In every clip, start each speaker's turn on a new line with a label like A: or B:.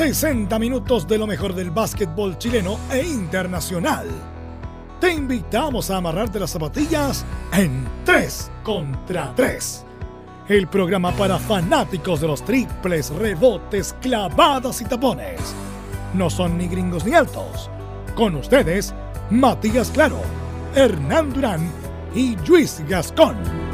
A: 60 minutos de lo mejor del básquetbol chileno e internacional. Te invitamos a amarrarte las zapatillas en 3 contra 3. El programa para fanáticos de los triples, rebotes, clavadas y tapones. No son ni gringos ni altos. Con ustedes, Matías Claro, Hernán Durán y Luis Gascón.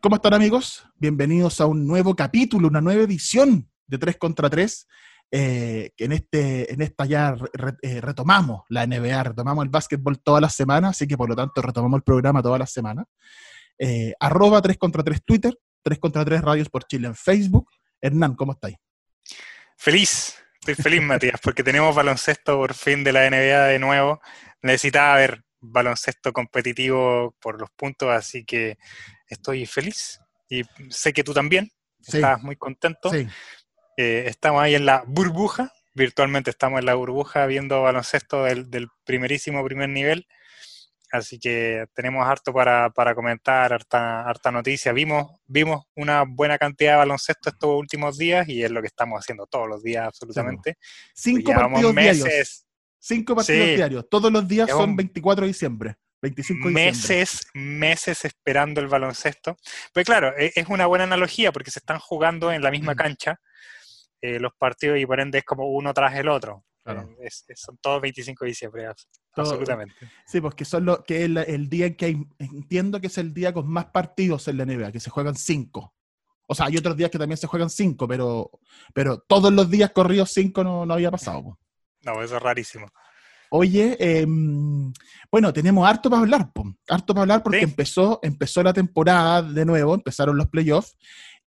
B: ¿Cómo están amigos? Bienvenidos a un nuevo capítulo, una nueva edición de 3 contra 3. Eh, en, este, en esta ya eh, retomamos la NBA, retomamos el básquetbol todas las semanas, así que por lo tanto retomamos el programa todas las semanas. Eh, arroba 3 contra 3 Twitter, 3 contra 3 Radios por Chile en Facebook. Hernán, ¿cómo estáis?
C: Feliz, estoy feliz, Matías, porque tenemos baloncesto por fin de la NBA de nuevo. Necesitaba ver baloncesto competitivo por los puntos, así que estoy feliz. Y sé que tú también
B: Sí.
C: estás muy contento.
B: Sí,
C: Eh, estamos ahí en la burbuja, virtualmente estamos en la burbuja viendo baloncesto del, del primerísimo primer nivel. Así que tenemos harto para, para comentar, harta, harta noticia. Vimos, vimos una buena cantidad de baloncesto estos últimos días y es lo que estamos haciendo todos los días absolutamente.
B: cinco
C: Llevamos
B: partidos diarios.
C: meses,
B: Cinco partidos
C: Sí.
B: diarios. Todos los días son
C: Llevamos-
B: 24 de diciembre. 25 de diciembre.
C: meses, meses esperando el baloncesto. Pues claro, e- es una buena analogía porque se están jugando en la misma
B: Mm.
C: cancha eh, los partidos y por ende es como uno tras el otro.
B: Claro.
C: Eh, es- es- son todos 25 de diciembre,
B: Todo-
C: absolutamente.
B: Sí, porque son lo, que es el, el día en que hay, entiendo que es el día con más partidos en la NBA, que se juegan cinco. O sea, hay otros días que también se juegan cinco, pero, pero todos los días corridos cinco no, no había pasado. po.
C: No, eso es rarísimo.
B: Oye, em, bueno, tenemos harto para hablar, po. harto para hablar porque
C: Sí.
B: empezó, empezó la temporada de nuevo, empezaron los playoffs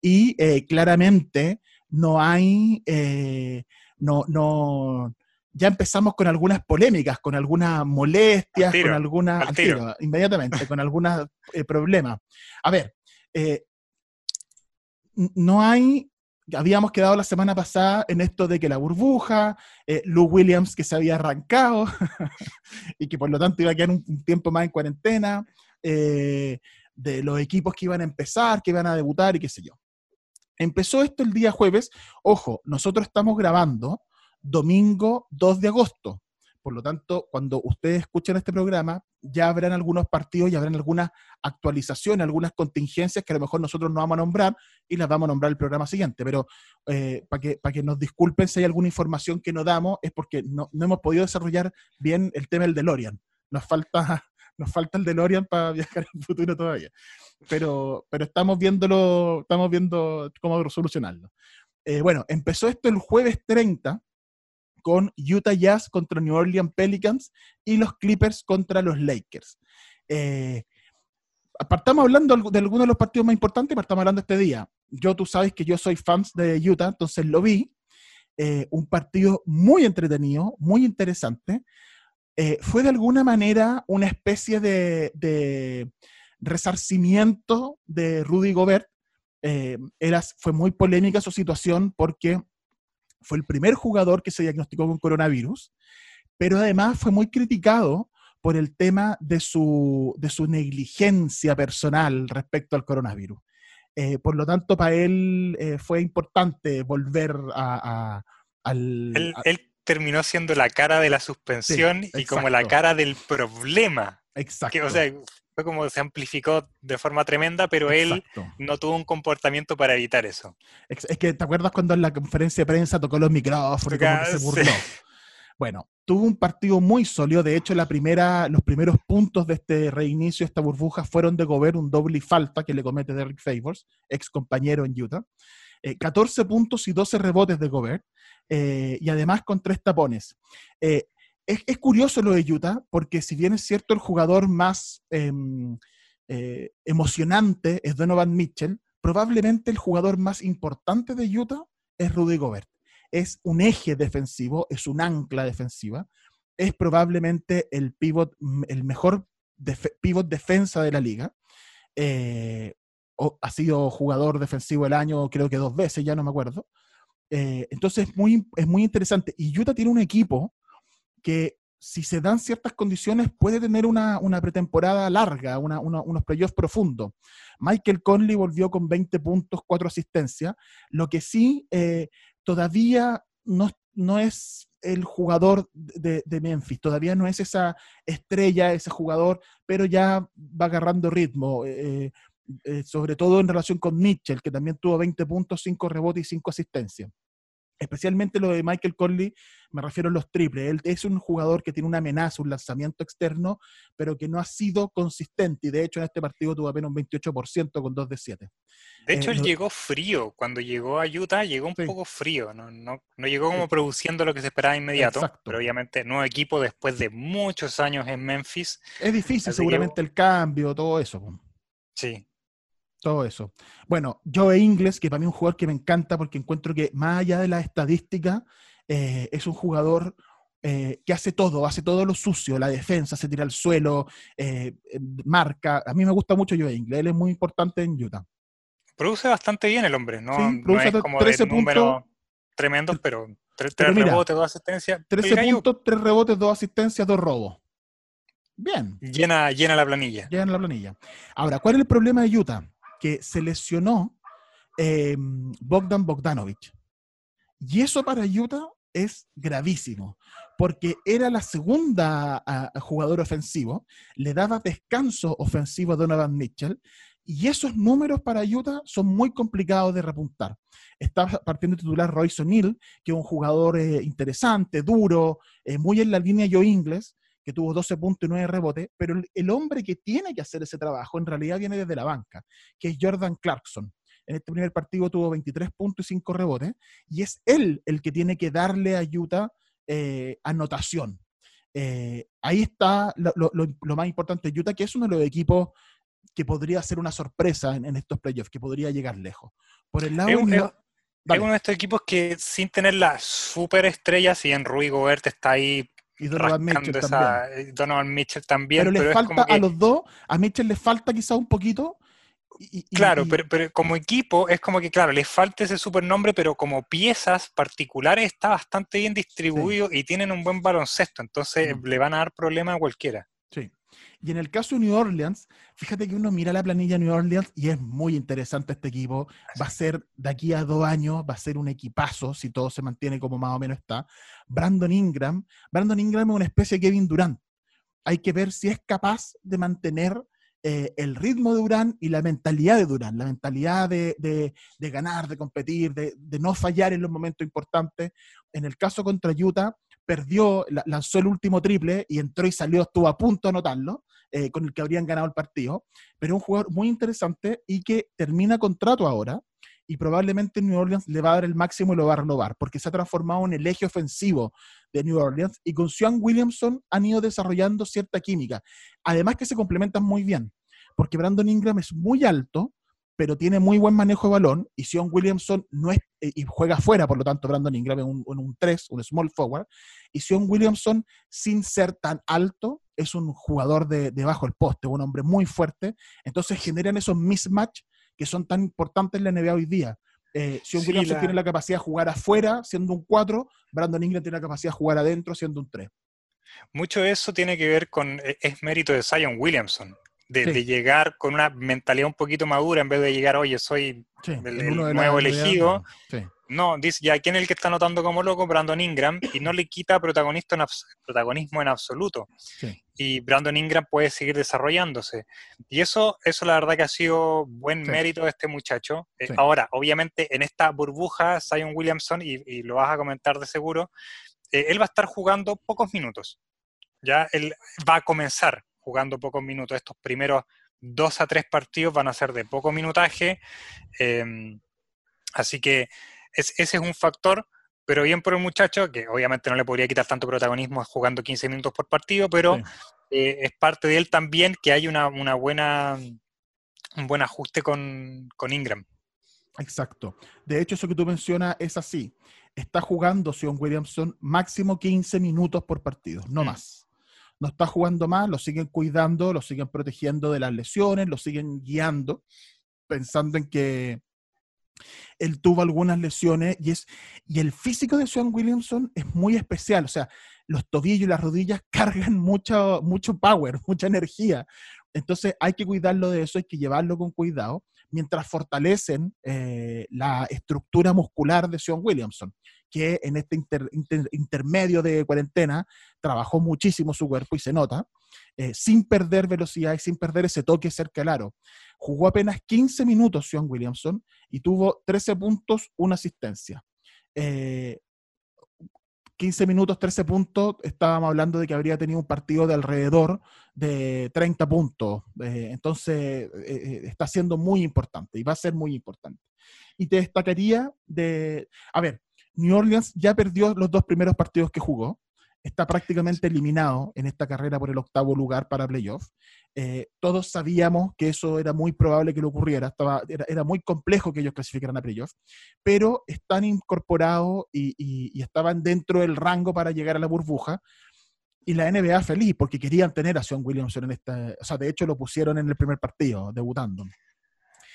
B: y eh, claramente no hay, eh, no, no, ya empezamos con algunas polémicas, con algunas molestias,
C: tiro,
B: con algunas,
C: al tiro.
B: tiro, inmediatamente, con algunos eh, problemas. A ver, no hay, habíamos quedado la semana pasada en esto de que la burbuja, eh, Lou Williams que se había arrancado y que por lo tanto iba a quedar un, tiempo más en cuarentena, eh, de los equipos que iban a empezar, que iban a debutar y qué sé yo. Empezó esto el día jueves. Ojo, nosotros estamos grabando domingo 2 de agosto. Por lo tanto, cuando ustedes escuchen este programa, ya habrán algunos partidos y habrán algunas actualizaciones, algunas contingencias que a lo mejor nosotros no vamos a nombrar y las vamos a nombrar el programa siguiente. Pero para que, para que nos disculpen si hay alguna información que no damos, es porque no, no hemos podido desarrollar bien el tema del DeLorean. Nos falta, nos falta el DeLorean para viajar al futuro todavía. Pero, pero estamos viéndolo, estamos viendo cómo solucionarlo. Eh, bueno, empezó esto el jueves 30 con Utah Jazz contra New Orleans Pelicans y los Clippers contra los Lakers. Eh, partamos hablando de algunos de los partidos más importantes, partamos hablando este día. Yo, tú sabes que yo soy fan de Utah, entonces lo vi. Eh, un partido muy entretenido, muy interesante. Eh, fue de alguna manera una especie de, de resarcimiento de Rudy Gobert. Eh, era, fue muy polémica su situación porque fue el primer jugador que se diagnosticó con coronavirus, pero además fue muy criticado por el tema de su, de su negligencia personal respecto al coronavirus. Eh, por lo tanto, para él eh, fue importante volver a, a, al...
C: Él,
B: a-
C: él terminó siendo la cara de la suspensión
B: Sí,
C: y como la cara del problema.
B: exacto.
C: Que, o sea, fue como se amplificó de forma tremenda, pero él no tuvo un comportamiento para evitar eso.
B: Es que, ¿te acuerdas cuando en la conferencia de prensa tocó los micrófonos y como que se
C: Sí.
B: burló? Bueno, tuvo un partido muy sólido. De hecho, la primera, los primeros puntos de este reinicio, esta burbuja, fueron de Gobert, un doble y falta que le comete Derrick Favors, ex compañero en Utah. Eh, 14 puntos y 12 rebotes de Gobert, eh, y además con tres tapones. Eh, es, curioso lo de Utah, porque si bien es cierto el jugador más, em, eh, emocionante es Donovan Mitchell, probablemente el jugador más importante de Utah es Rudy Gobert. Es un eje defensivo, es un ancla defensiva, es probablemente el pivot, el mejor pivot defensa de la liga. Eh, ha sido jugador defensivo el año, creo que dos veces, ya no me acuerdo. Eh, entonces es muy, es muy interesante. Y Utah tiene un equipo que si se dan ciertas condiciones, puede tener una, pretemporada larga, unos playoffs profundos. Michael Conley volvió con 20 puntos, 4 asistencias, lo que sí eh, todavía no, no, es el jugador de, Memphis, todavía no es esa estrella, ese jugador, pero ya va agarrando ritmo. Eh, eh, sobre todo en relación con Mitchell, que también tuvo 20 puntos, 5 rebotes y 5 asistencias especialmente lo de Michael Conley, me refiero a los triples. Él es un jugador que tiene una amenaza, un lanzamiento externo, pero que no ha sido consistente. Y de hecho, en este partido tuvo apenas un 28% con 2 de 7.
C: De hecho, eh, él llegó frío. Cuando llegó a Utah, llegó un poco frío. No, no, no llegó como produciendo lo que se esperaba inmediato. Pero obviamente, nuevo equipo después de muchos años en Memphis.
B: Es difícil, seguramente, el cambio, todo eso.
C: Sí,
B: todo eso. Bueno, Joe Ingles, que para mí es un jugador que me encanta porque encuentro que más allá de la estadística, eh, es un jugador eh, que hace todo, hace todo lo sucio, la defensa, se tira al suelo, eh, marca. A mí me gusta mucho Joe Ingles, él es muy importante en Utah.
C: Produce bastante bien el hombre, ¿no? es como 13 puntos tremendos, pero 3 rebotes, 2 asistencias.
B: 13 puntos, 3 rebotes, 2 asistencias, 2 robos. Bien.
C: Llena, llena la planilla.
B: Llena la planilla. Ahora, ¿cuál es el problema de Utah? Que se lesionó em, Bogdan Bogdanovich. Y eso para Utah es gravísimo, porque era la segunda jugador ofensivo, le daba descanso ofensivo a Donovan Mitchell, y esos números para Utah son muy complicados de repuntar. Está partiendo titular Royce O'Neill, que es un jugador eh, interesante, duro, eh, muy en la línea yo inglés, que tuvo 12 puntos y 9 rebotes, pero el, hombre que tiene que hacer ese trabajo en realidad viene desde la banca, que es Jordan Clarkson. En este primer partido tuvo 23 puntos y 5 rebotes, y es él el que tiene que darle a Utah eh, anotación. Eh, ahí está lo, más importante de Utah, que es uno de los equipos que podría ser una sorpresa en, estos playoffs, que podría llegar lejos. Por el lado
C: es, uno de estos equipos que sin tener las superestrellas, si en Rui Gobert está ahí
B: y Donovan Mitchell también.
C: Eh, Donovan Mitchell también.
B: Pero, le falta a los dos, a Mitchell le falta quizá un poquito.
C: claro, Pero, pero, como equipo es como que, claro, le falta ese supernombre, pero como piezas particulares está bastante bien distribuido y tienen un buen baloncesto, entonces mm. le van a dar problema a cualquiera.
B: Sí. Y en el caso de New Orleans, fíjate que uno mira la planilla de New Orleans y es muy interesante este equipo. Va a ser de aquí a dos años, va a ser un equipazo si todo se mantiene como más o menos está. Brandon Ingram. Brandon Ingram es una especie de Kevin Durant. Hay que ver si es capaz de mantener eh, el ritmo de Durant y la mentalidad de Durant, la mentalidad de, de ganar, de competir, de, no fallar en los momentos importantes. En el caso contra Utah, perdió, lanzó el último triple y entró y salió, estuvo a punto de anotarlo, eh, con el que habrían ganado el partido. Pero un jugador muy interesante y que termina contrato ahora y probablemente New Orleans le va a dar el máximo y lo va a renovar, porque se ha transformado en el eje ofensivo de New Orleans y con Sean Williamson han ido desarrollando cierta química. Además que se complementan muy bien, porque Brandon Ingram es muy alto, pero tiene muy buen manejo de balón, y Sion Williamson no es, eh, y juega afuera, por lo tanto, Brandon Ingram en un, un 3, un small forward, y Sion Williamson, sin ser tan alto, es un jugador de, debajo del poste, un hombre muy fuerte, entonces generan esos mismatch que son tan importantes en la NBA hoy día. Eh, Sion Williamson tiene la capacidad de jugar afuera, siendo un 4, Brandon Ingram tiene la capacidad de jugar adentro, siendo un 3.
C: Mucho de eso tiene que ver con, e, es mérito de Zion Williamson, de, llegar con una mentalidad un poquito madura en vez de llegar, oye, soy el, nuevo elegido. No, dice, ya, ¿quién es el que está notando como loco? Brandon Ingram, y no le quita protagonista en protagonismo en absoluto. Y Brandon Ingram puede seguir desarrollándose. Y eso, eso la verdad que ha sido buen mérito de este muchacho. Eh, ahora, obviamente, en esta burbuja, Zion Williamson, y, lo vas a comentar de seguro, eh, él va a estar jugando pocos minutos. Ya él va a comenzar jugando pocos minutos. Estos primeros dos a tres partidos van a ser de poco minutaje. Em, así que ese es un factor, pero bien por el muchacho, que obviamente no le podría quitar tanto protagonismo jugando 15 minutos por partido, pero eh, es parte de él también que hay una, una buena, un buen ajuste con, con Ingram.
B: Exacto. De hecho, eso que tú mencionas es así. Está jugando Sion Williamson máximo 15 minutos por partido, no
C: Mm.
B: más. No está jugando más, lo siguen cuidando, lo siguen protegiendo de las lesiones, lo siguen guiando, pensando en que él tuvo algunas lesiones y, es, y el físico de Sion Williamson es muy especial. O sea, los tobillos y las rodillas cargan mucho, mucho power, mucha energía. Entonces hay que cuidarlo de eso, hay que llevarlo con cuidado, mientras fortalecen eh, la estructura muscular de Sion Williamson, que en este inter- inter- intermedio de cuarentena trabajó muchísimo su cuerpo y se nota, eh, sin perder velocidad y sin perder ese toque cerca del aro. Jugó apenas 15 minutos Sion Williamson y tuvo 13 puntos, una asistencia. Eh, 15 minutos, 13 puntos, estábamos hablando de que habría tenido un partido de alrededor de 30 puntos. Eh, entonces, eh, eh, está siendo muy importante y va a ser muy importante. Y te destacaría de, a ver, New Orleans ya perdió los dos primeros partidos que jugó, está prácticamente eliminado en esta carrera por el octavo lugar para playoff. Eh, todos sabíamos que eso era muy probable que le ocurriera, estaba, era, era muy complejo que ellos clasificaran a playoff, pero están incorporados y, y- y estaban dentro del rango para llegar a la burbuja. Y la NBA feliz porque querían tener a Sean Williamson en esta. O sea, de hecho lo pusieron en el primer partido, debutando.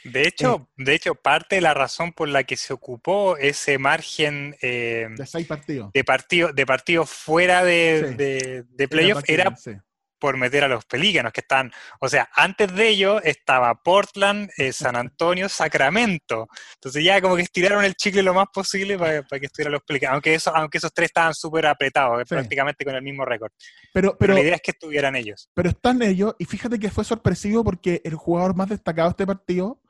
C: De hecho, de hecho, parte de la razón por la que se ocupó ese margen eh,
B: De seis partidos.
C: de partido, de partidos fuera de,
B: Sí.
C: de, de playoff
B: Era sí.
C: por meter a los pelícanos que están, o sea, antes de ello estaba Portland, eh, San Antonio, Sacramento. Entonces ya como que estiraron el chicle lo más posible para, para que estuvieran los pelícanos, aunque, eso, aunque esos tres estaban súper apretados, eh,
B: Sí.
C: prácticamente con el mismo récord.
B: Pero,
C: Pero,
B: pero,
C: la idea es que estuvieran ellos.
B: pero están ellos, y fíjate que fue sorpresivo porque el jugador más destacado de este partido,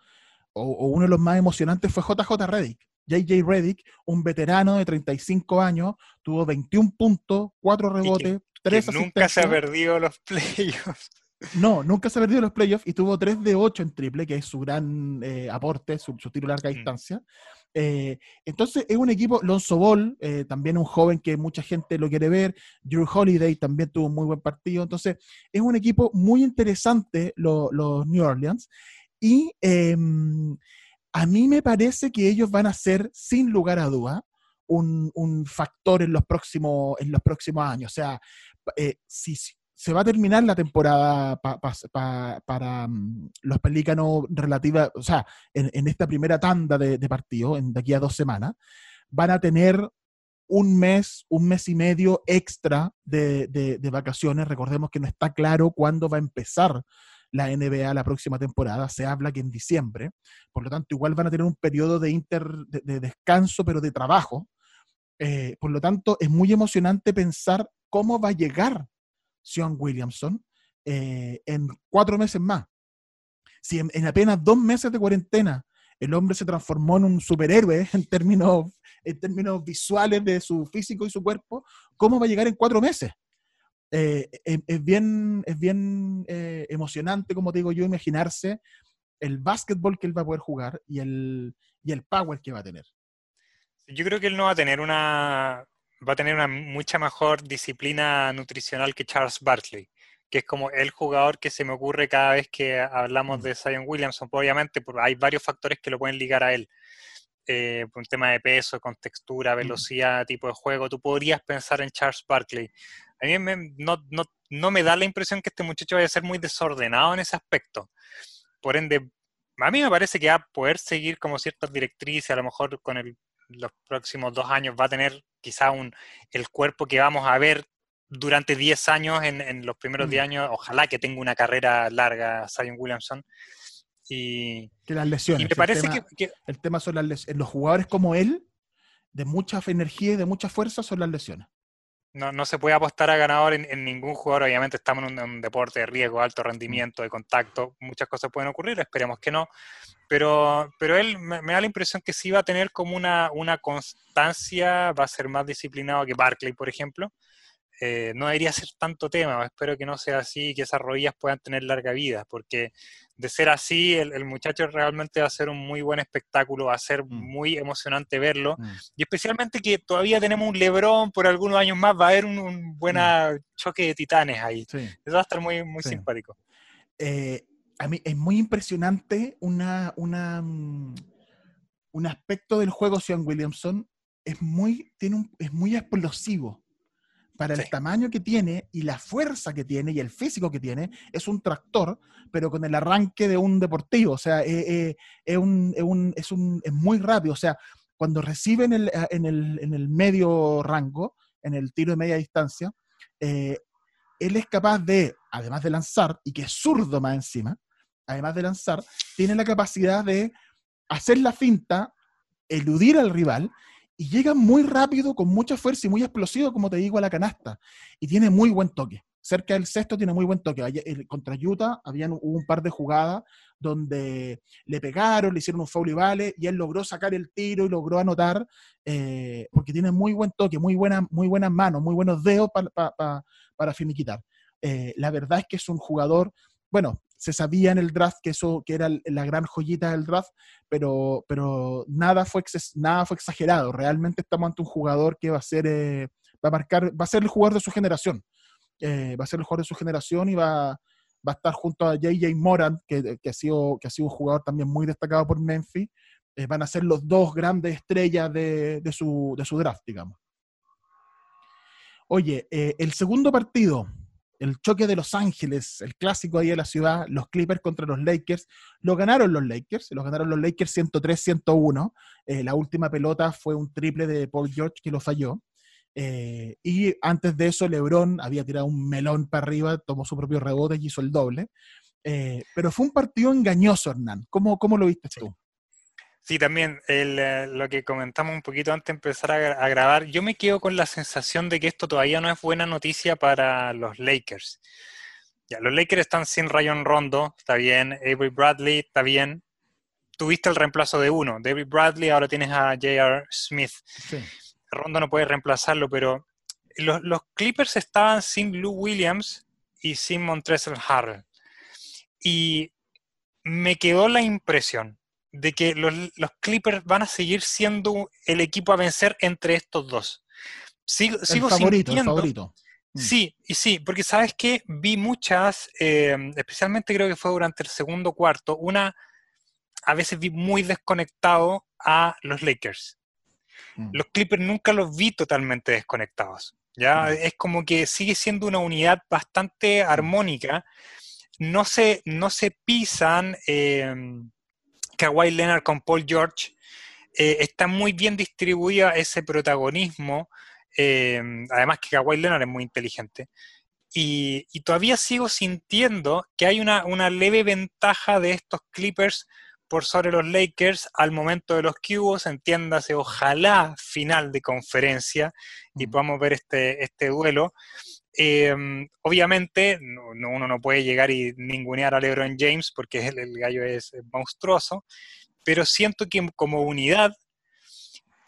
B: o, o uno de los más emocionantes, fue JJ Reddick. JJ Reddick, un veterano de 35 años, tuvo 21 puntos, 4 rebotes,
C: Que
B: 3
C: nunca se ha perdido los playoffs.
B: No, nunca se ha perdido los playoffs y tuvo 3 de 8 en triple, que es su gran eh, aporte, su, su tiro a larga
C: Mm.
B: distancia. Eh, entonces es un equipo, Lonzo Ball, eh, también un joven que mucha gente lo quiere ver, Drew Holiday también tuvo un muy buen partido, entonces es un equipo muy interesante lo- los New Orleans y em, a mí me parece que ellos van a ser, sin lugar a duda, un, un factor en los, próximos, en los próximos años. O sea, eh, si se va a terminar la temporada pa- pa- pa- para mm, los pelícanos relativa, o sea, en, esta primera tanda de, de partidos, de aquí a dos semanas, van a tener un mes, un mes y medio extra de- de vacaciones. Recordemos que no está claro cuándo va a empezar la NBA la próxima temporada. Se habla que en diciembre. Por lo tanto, igual van a tener un periodo de, inter, de, de descanso, pero de trabajo. Eh, por lo tanto, es muy emocionante pensar cómo va a llegar Sean Williamson eh, en cuatro meses más. Si en, en apenas dos meses de cuarentena el hombre se transformó en un superhéroe en términos, en términos visuales de su físico y su cuerpo, ¿cómo va a llegar en cuatro meses? Eh, es, es bien, es bien eh, emocionante, como te digo yo, imaginarse el básquetbol que él va a poder jugar y el, y el power que va a tener.
C: Yo creo que él no va a tener una va a tener una mucha mejor disciplina nutricional que Charles Barkley, que es como el jugador que se me ocurre cada vez que hablamos
B: Mm.
C: de Zion Williamson. Pues, obviamente, hay varios factores que lo pueden ligar a él. Eh, por un tema de peso, con textura, velocidad, tipo de juego. Tú podrías pensar en Charles Barkley. A mí me- no, no, no me da la impresión que este muchacho vaya a ser muy desordenado en ese aspecto. Por ende, a mí me parece que va a poder seguir como ciertas directrices, a lo mejor con el los próximos dos años va a tener quizá un, el cuerpo que vamos a ver durante 10 años, en, en los primeros
B: Mm.
C: 10 años, ojalá que tenga una carrera larga Zion Williamson. Y,
B: Que las
C: y
B: lesiones.
C: me
B: el
C: parece
B: tema-
C: que, que-
B: El tema son las lesiones. Los jugadores como él, de mucha energía y de mucha fuerza, son las lesiones.
C: no, no se puede apostar a ganador en, en ningún jugador. Obviamente estamos en un, en un deporte de riesgo, alto rendimiento, de contacto, muchas cosas pueden ocurrir, esperemos que no. Pero, pero él me, me da la impresión que sí va a tener como una, una constancia, va a ser más disciplinado que Barkley, por ejemplo. Eh, no debería ser tanto tema. Espero que no sea así y que esas rodillas puedan tener larga vida, porque de ser así, el, muchacho realmente va a ser un muy buen espectáculo, va a ser
B: Mm.
C: muy emocionante verlo.
B: Mm.
C: Y especialmente que todavía tenemos un Lebron por algunos años más, va a haber un, un buen choque de titanes ahí.
B: Sí.
C: Eso va a estar muy, muy
B: Sí.
C: simpático.
B: eh, a mí es muy impresionante una, una, mm, un aspecto del juego Sean Williamson. Es muy, tiene un- es muy explosivo. Para el
C: Sí.
B: tamaño que tiene y la fuerza que tiene y el físico que tiene, es un tractor, pero con el arranque de un deportivo. O sea, eh, eh, es, un, es, un- es un- es muy rápido. O sea, cuando recibe en el, en el, en el medio rango, en el tiro de media distancia, eh, él es capaz de, además de lanzar, y que es zurdo más encima, además de lanzar, tiene la capacidad de hacer la finta, eludir al rival, y llega muy rápido, con mucha fuerza y muy explosivo, como te digo, a la canasta. Y tiene muy buen toque. Cerca del sexto tiene muy buen toque. Contra Utah habían, un par de jugadas donde le pegaron, le hicieron un foul y vale, y él logró sacar el tiro y logró anotar, eh, porque tiene muy buen toque, muy, buena, muy buenas manos, muy buenos dedos pa- pa- pa- para finiquitar. Eh, la verdad es que es un jugador, bueno, se sabía en el draft que eso que era la gran joyita del draft, pero, pero nada, fue nada fue exagerado. Realmente estamos ante un jugador que va a ser, eh, va a marcar, va a ser el jugador de su generación. Eh, va a ser el jugador de su generación y va, va a estar junto a JJ Moran, que, que ha sido, que ha sido un jugador también muy destacado por Memphis. Eh, van a ser los dos grandes estrellas de, de su, de su draft, digamos. Oye, el segundo partido, el choque de Los Ángeles, el clásico ahí de la ciudad, los Clippers contra los Lakers, lo ganaron los Lakers, lo ganaron los Lakers 103-101. Eh, la última pelota fue un triple de Paul George que lo falló. Eh, y antes de eso, LeBron había tirado un melón para arriba, tomó su propio rebote y hizo el doble. Eh, pero fue un partido engañoso, Hernán. ¿Cómo, cómo lo viste tú?
C: Sí, también el, eh, lo que comentamos un poquito antes de empezar a, gra- a grabar, yo me quedo con la sensación de que esto todavía no es buena noticia para los Lakers. Ya, los Lakers están sin Rayon Rondo, está bien, Avery Bradley, está bien. Tuviste el reemplazo de uno, Avery Bradley, ahora tienes a J.R. Smith.
B: Sí.
C: Rondo no puede reemplazarlo, pero los, los Clippers estaban sin Lou Williams y sin Montrezl Harrell. Y me quedó la impresión de que los, los Clippers van a seguir siendo el equipo a vencer entre estos dos. Sigo, sigo
B: el favorito, el
C: sintiendo-
B: favorito. Mm.
C: Sí, y sí, porque sabes que vi muchas, eh, especialmente creo que fue durante el segundo cuarto, una, a veces vi muy desconectado a los Lakers.
B: Mm.
C: Los Clippers nunca los vi totalmente desconectados. Ya
B: Mm.
C: es como que sigue siendo una unidad bastante armónica. No se, no se pisan. Eh, Kawhi Leonard con Paul George. eh, está muy bien distribuida ese protagonismo. eh, además que Kawhi Leonard es muy inteligente. Y, y todavía sigo sintiendo que hay una, una leve ventaja de estos Clippers por sobre los Lakers al momento de los cubos, entiéndase, ojalá final de conferencia y
B: Mm.
C: podamos ver este, este duelo. Eh, obviamente, no- no- uno no puede llegar y ningunear a LeBron James porque el, el gallo es, monstruoso, pero siento que como unidad,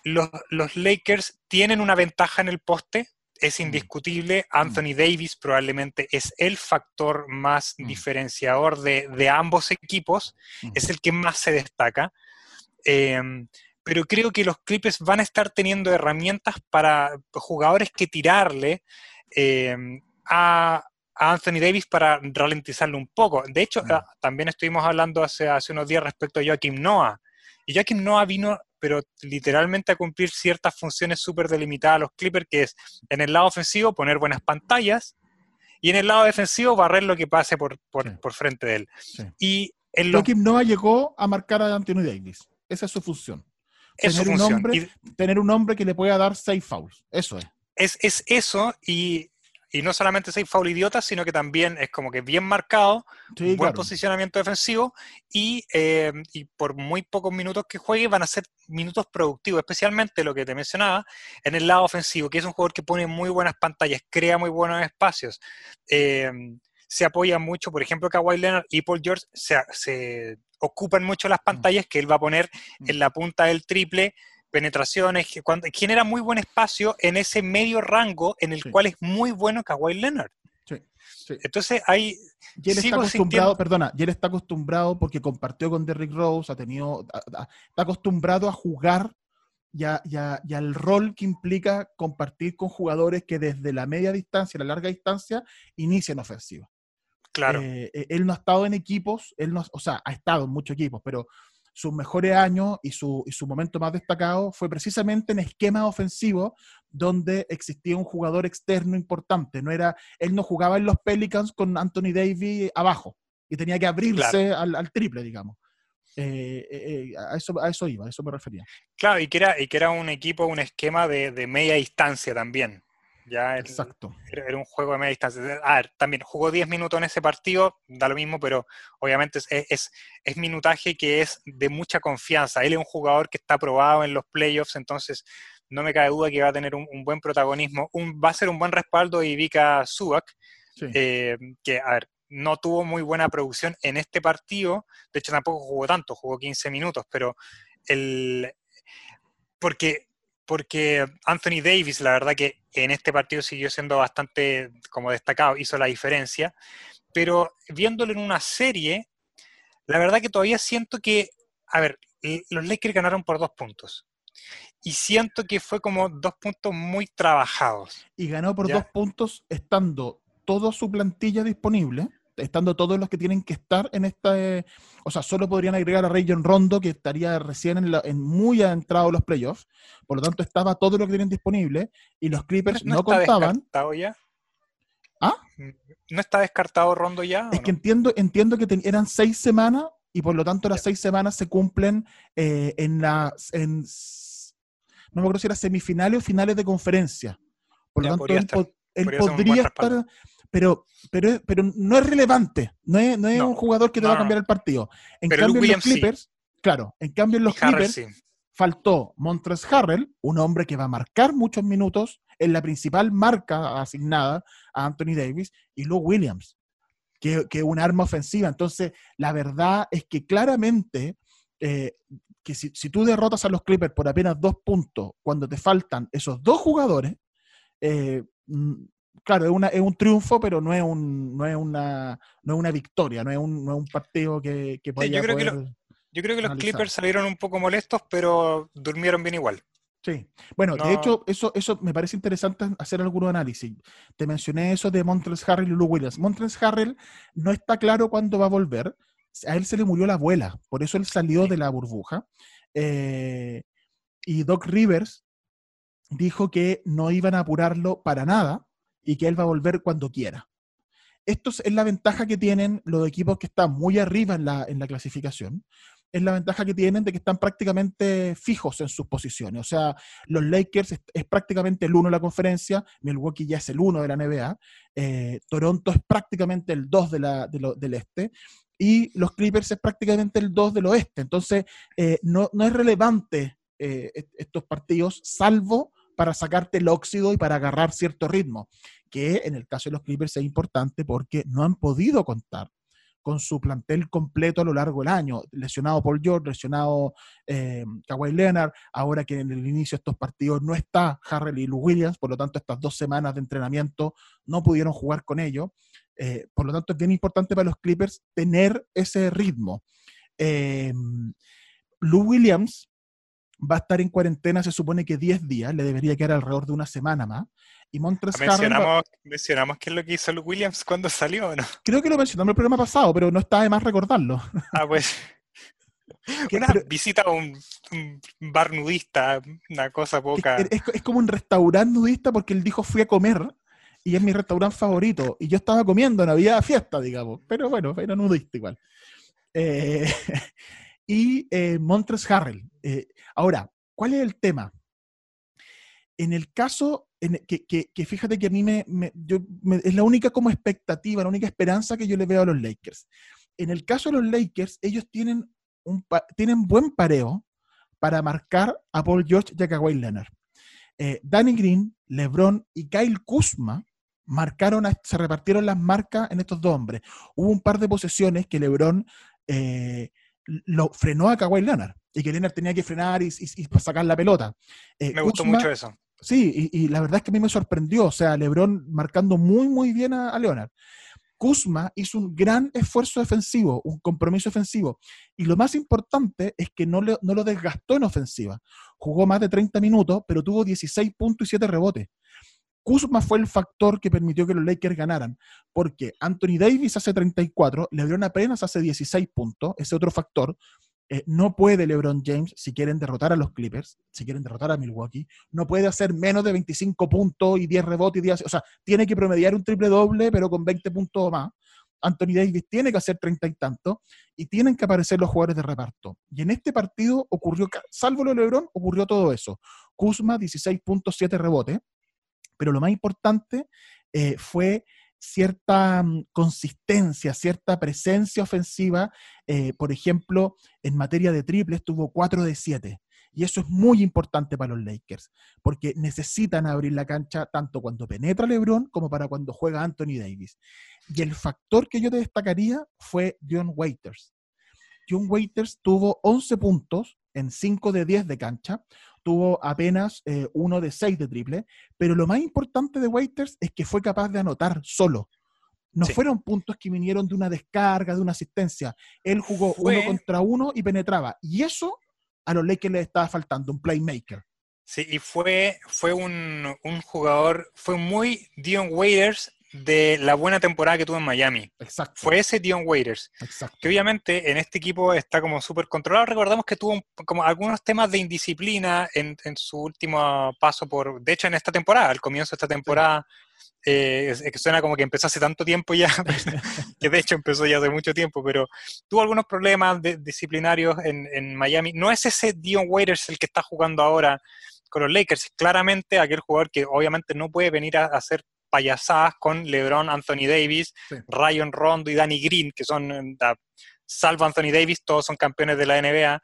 C: los, los Lakers tienen una ventaja en el poste, es
B: Mm.
C: indiscutible. Anthony Davis probablemente es el factor más
B: Mm.
C: diferenciador de, de ambos equipos,
B: Mm.
C: es el que más se destaca. Eh, pero creo que los Clippers van a estar teniendo herramientas para jugadores que tirarle eh, a, a Anthony Davis para ralentizarlo un poco. De hecho,
B: Mm.
C: ah, también estuvimos hablando hace, hace unos días respecto a Joaquim Noah. Y Joaquim Noah vino, pero literalmente a cumplir ciertas funciones súper delimitadas a los Clippers, que es en el lado ofensivo poner buenas pantallas y en el lado defensivo barrer lo que pase por, por,
B: Sí.
C: por frente de él.
B: Sí.
C: Y en
B: Noah llegó a marcar a Anthony Davis. Esa es su función.
C: es su
B: tener un hombre-
C: Y-
B: Tener un hombre que le pueda dar seis fouls. Eso es.
C: Es, es eso, y, y no solamente seis foul idiotas, sino que también es como que bien marcado,
B: Sí,
C: buen
B: claro.
C: posicionamiento defensivo, y, eh, y por muy pocos minutos que juegue van a ser minutos productivos, especialmente lo que te mencionaba, en el lado ofensivo, que es un jugador que pone muy buenas pantallas, crea muy buenos espacios. eh, se apoya mucho, por ejemplo, Kawhi Leonard y Paul George se, se ocupan mucho las pantallas que él va a poner
B: Mm.
C: en la punta del triple penetraciones, que cuando, genera muy buen espacio en ese medio rango en el
B: Sí.
C: cual es muy bueno Kawhi Leonard.
B: Sí, sí.
C: Entonces hay...
B: Y él está acostumbrado,
C: sintiendo-
B: perdona, y él está acostumbrado porque compartió con Derrick Rose, ha tenido, está acostumbrado a jugar y, a- y a- y al rol que implica compartir con jugadores que desde la media distancia, la larga distancia, inician ofensiva.
C: Claro,
B: Eh, eh, él no ha estado en equipos, él no, o sea, ha estado en muchos equipos, pero sus mejores años y su, y su momento más destacado fue precisamente en esquemas ofensivos donde existía un jugador externo importante. No era, él no jugaba en los Pelicans con Anthony Davis abajo y tenía que abrirse al, al triple, digamos. Eh, eh, eh, a, eso, a eso iba, a eso me refería.
C: claro, y que era, y que era un equipo, un esquema de, de media distancia también. Ya el-
B: Exacto.
C: era, un juego de media distancia. A ver, también jugó 10 minutos en ese partido, da lo mismo, pero obviamente es, es, es minutaje que es de mucha confianza. Él es un jugador que está probado en los playoffs, entonces no me cabe duda que va a tener un, un buen protagonismo. Un, va a ser un buen respaldo de Ivica Subak,
B: Sí.
C: eh, que, a ver, no tuvo muy buena producción en este partido, de hecho tampoco jugó tanto, jugó 15 minutos, pero el... Porque, porque Anthony Davis, la verdad que en este partido siguió siendo bastante como destacado, hizo la diferencia, pero viéndolo en una serie, la verdad que todavía siento que, a ver, los Lakers ganaron por dos puntos. Y siento que fue como dos puntos muy trabajados.
B: y ganó por
C: Ya.
B: dos puntos estando toda su plantilla disponible, estando todos los que tienen que estar en esta... eh, o sea, solo podrían agregar a Rayon Rondo, que estaría recién en, la- en muy adentrado los playoffs, por lo tanto estaba todo lo que tienen disponible, y los Clippers no,
C: está
B: contaban.
C: descartado ya?
B: ¿Ah?
C: ¿No está descartado Rondo ya?
B: Es que
C: no?
B: entiendo, entiendo que ten- eran seis semanas, y por lo tanto las seis semanas se cumplen eh, en las... En, no me acuerdo si era semifinales o finales de conferencia. Por lo
C: Ya,
B: tanto,
C: podría
B: él,
C: estar.
B: po- él
C: Podría
B: podría estar, pero, pero, pero no es relevante. No es, no es
C: No,
B: un jugador que te
C: no,
B: va a cambiar el partido. En
C: Pero
B: cambio, en los
C: sí.
B: Clippers, claro, en cambio, en los Clippers
C: sí.
B: faltó Montres Harrell, un hombre que va a marcar muchos minutos en la principal marca asignada a Anthony Davis, y Lou Williams, que que es un arma ofensiva. Entonces, la verdad es que claramente, eh, que si, si tú derrotas a los Clippers por apenas dos puntos, cuando te faltan esos dos jugadores, eh, claro, es, una- es un triunfo, pero no es, un, no es, una, no es una victoria, no es un, no es un partido que, que vaya
C: yo
B: a
C: creo que lo-
B: poder-
C: Yo creo que los
B: analizar.
C: Clippers salieron un poco molestos, pero durmieron bien igual.
B: Sí, bueno, de hecho, eso, eso me parece interesante hacer algunos análisis. Te mencioné eso de Montrezl Harrell y Lou Williams. Montrezl Harrell no está claro cuándo va a volver. A él se le murió la abuela, por eso él salió de la burbuja. Eh, y Doc Rivers dijo que no iban a apurarlo para nada y que él va a volver cuando quiera. Esto es la ventaja que tienen los equipos que están muy arriba en la, en la clasificación. Es la ventaja que tienen de que están prácticamente fijos en sus posiciones. O sea, los Lakers es, prácticamente el uno de la conferencia, Milwaukee ya es el uno de la NBA, eh, Toronto es prácticamente el 2 de la, del este, y los Clippers es prácticamente el 2 del oeste. Entonces, eh, no, no es relevante eh, est- estos partidos, salvo para sacarte el óxido y para agarrar cierto ritmo, que en el caso de los Clippers es importante porque no han podido contar con su plantel completo a lo largo del año. Lesionado Paul George, lesionado eh, Kawhi Leonard, ahora que en el inicio de estos partidos no está Harrell y Lou Williams, por lo tanto estas dos semanas de entrenamiento no pudieron jugar con ellos. Eh, por lo tanto es bien importante para los Clippers tener ese ritmo. Eh, Lou Williams va a estar en cuarentena, se supone que 10 días, le debería quedar alrededor de una semana más. Y Montrezl Harrell va-
C: Mencionamos, mencionamos qué es lo que hizo Luke Williams cuando salió, ¿o ¿no?
B: creo que lo mencionamos en el programa pasado, pero no está de más recordarlo.
C: Ah, pues. Una
B: pero-
C: visita a un, un bar nudista, una cosa poca.
B: es, es como un restaurante nudista porque él dijo fui a comer y es mi restaurante favorito. Y yo estaba comiendo, no había fiesta, digamos. Pero bueno, era nudista igual. Eh, y eh, Montres Harrell. Eh, ahora, ¿cuál es el tema? En el caso, en- que, fíjate que a mí me, yo- es la única como expectativa, la única esperanza que yo le veo a los Lakers. En el caso de los Lakers, ellos tienen, un, tienen buen pareo para marcar a Paul George y a Kawhi Leonard. Eh, Danny Green, LeBron y Kyle Kuzma marcaron, se repartieron las marcas en estos dos hombres. Hubo un par de posesiones que LeBron eh, lo frenó a Kawhi Leonard y que Leonard tenía que frenar y, y- y sacar la pelota. Eh,
C: Me gustó
B: Kuzma-
C: mucho eso.
B: Sí, y, y la verdad es que a mí me sorprendió, o sea, LeBron marcando muy, muy bien a, a Leonard. Kuzma hizo un gran esfuerzo defensivo, un compromiso ofensivo, y lo más importante es que no, le- no lo desgastó en ofensiva. Jugó más de 30 minutos, pero tuvo 16 puntos y 7 rebotes. Kuzma fue el factor que permitió que los Lakers ganaran, porque Anthony Davis hace 34, LeBron apenas hace 16 puntos, ese otro factor. Eh, no puede LeBron James, si quieren derrotar a los Clippers, si quieren derrotar a Milwaukee, no puede hacer menos de 25 puntos y 10 rebotes y 10, o sea, tiene que promediar un triple doble, pero con 20 puntos o más. Anthony Davis tiene que hacer 30 y tanto, y tienen que aparecer los jugadores de reparto. Y en este partido ocurrió, salvo lo de LeBron, ocurrió todo eso. Kuzma, 16 puntos, 7 rebotes, pero lo más importante eh, fue cierta mm, consistencia, cierta presencia ofensiva. Eh, por ejemplo, en materia de triples tuvo 4 de 7. Y eso es muy importante para los Lakers, porque necesitan abrir la cancha tanto cuando penetra LeBron como para cuando juega Anthony Davis. Y el factor que yo te destacaría fue John Waiters. John Waiters tuvo 11 puntos en 5 de 10 de cancha, tuvo apenas eh, uno de 6 de triple, pero lo más importante de Waiters es que fue capaz de anotar solo. No
C: Sí.
B: fueron puntos que vinieron de una descarga, de una asistencia. Él jugó
C: Fue-
B: uno contra uno y penetraba. Y eso a los Lakers les estaba faltando, un playmaker.
C: Sí, y fue, fue un, un jugador, fue muy Dion Waiters de la buena temporada que tuvo en Miami.
B: Exacto.
C: Fue ese Dion Waiters,
B: Exacto.
C: que obviamente en este equipo está como súper controlado. Recordamos que tuvo un- como algunos temas de indisciplina en, en su último paso por, de hecho en esta temporada, al comienzo de esta temporada, eh, es- es que suena como que empezó hace tanto tiempo ya, que de hecho empezó ya hace mucho tiempo, pero tuvo algunos problemas de- disciplinarios en, en Miami. No es ese Dion Waiters el que está jugando ahora con los Lakers, claramente aquel jugador que obviamente no puede venir a, a hacer payasadas con LeBron, Anthony Davis,
B: Sí.
C: Ryan Rondo y Danny Green, que son, eh, da- salvo Anthony Davis, todos son campeones de la NBA,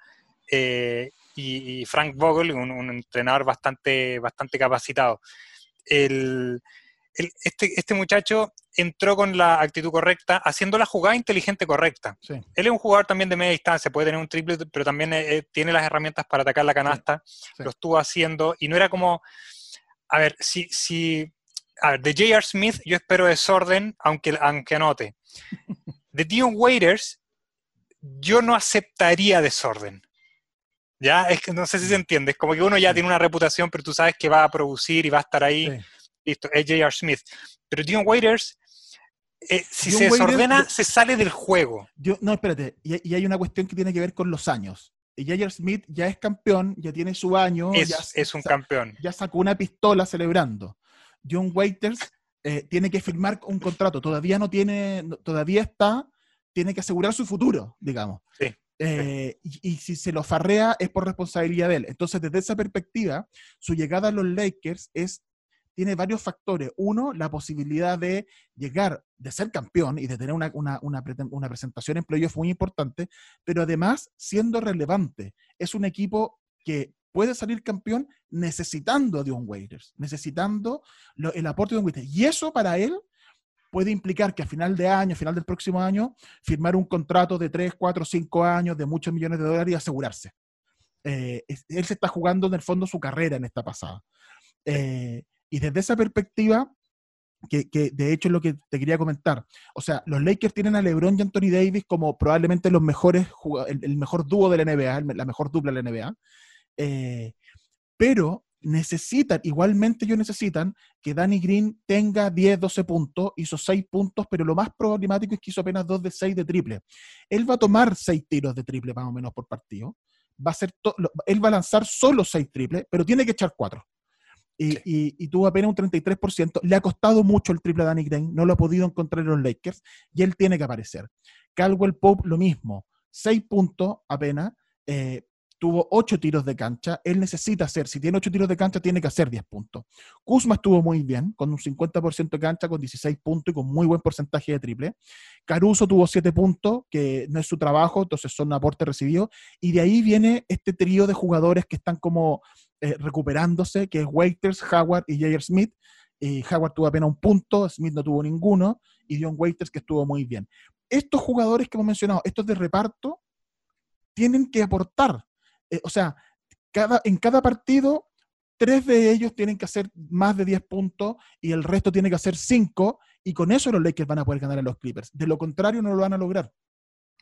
C: eh, y, y Frank Vogel, un, un entrenador bastante, bastante capacitado. El, el- este, este muchacho entró con la actitud correcta, haciendo la jugada inteligente correcta.
B: Sí.
C: Él es un jugador también de media distancia, puede tener un triple, pero también eh, eh, tiene las herramientas para atacar la canasta.
B: sí.
C: Lo estuvo haciendo y no era como, a ver, si, si a ver, de J.R. Smith yo espero desorden, aunque, aunque anote. De Dion Waiters yo no aceptaría desorden. Ya, es que no sé si se entiende, es como que uno ya
B: Sí.
C: tiene una reputación, pero tú sabes que va a producir y va a estar ahí.
B: Sí.
C: Listo, es J.R. Smith. Pero Dion Waiters, eh, si
B: Dion
C: se
B: Waiters-
C: desordena, se sale del juego.
B: Yo, no, espérate, y, y hay una cuestión que tiene que ver con los años. J.R. Smith ya es campeón, ya tiene su año,
C: Es,
B: ya,
C: es un campeón.
B: ya sacó una pistola celebrando. John Waiters eh, tiene que firmar un contrato, todavía no tiene, todavía está, tiene que asegurar su futuro, digamos.
C: Sí,
B: Eh, y, y si se lo farrea es por responsabilidad de él. Entonces, desde esa perspectiva, su llegada a los Lakers es, tiene varios factores. Uno, la posibilidad de llegar, de ser campeón y de tener una, una, una una presentación en playoff muy importante, pero además siendo relevante. Es un equipo que puede salir campeón necesitando a Dion Waiters, necesitando lo- el aporte de Dion Waiters. Y eso para él puede implicar que a final de año, a final del próximo año, firmar un contrato de 3, 4, 5 años de muchos millones de dólares y asegurarse. Eh, él se está jugando en el fondo su carrera en esta pasada. Eh, y desde esa perspectiva, que, que de hecho es lo que te quería comentar, o sea, los Lakers tienen a LeBron y Anthony Davis como probablemente los mejores, el, el mejor dúo de la NBA, el- la mejor dupla de la NBA, eh, pero necesitan, igualmente ellos necesitan que Danny Green tenga 10, 12 puntos, hizo 6 puntos, pero lo más problemático es que hizo apenas 2 de 6 de triple. Él va a tomar 6 tiros de triple más o menos por partido, va a ser él va a lanzar solo 6 triples, pero tiene que echar 4. Y,
C: Sí.
B: y- y tuvo apenas un 33%. Le ha costado mucho el triple a Danny Green, no lo ha podido encontrar en los Lakers y él tiene que aparecer. Caldwell Pope, lo mismo, 6 puntos apenas, eh, tuvo 8 tiros de cancha. Él necesita hacer, si tiene 8 tiros de cancha, tiene que hacer 10 puntos. Kuzma estuvo muy bien, con un 50% de cancha, con 16 puntos y con muy buen porcentaje de triple. Caruso tuvo 7 puntos, que no es su trabajo, entonces son aportes recibidos. Y de ahí viene este trío de jugadores que están como eh, recuperándose, que es Waiters, Howard y J.R. Smith. Y Howard tuvo apenas un punto, Smith no tuvo ninguno, y Dion Waiters que estuvo muy bien. Estos jugadores que hemos mencionado, estos de reparto, tienen que aportar. Eh, o sea, cada, en cada partido, tres de ellos tienen que hacer más de 10 puntos y el resto tiene que hacer 5 y con eso los Lakers van a poder ganar a los Clippers. De lo contrario, no lo van a lograr.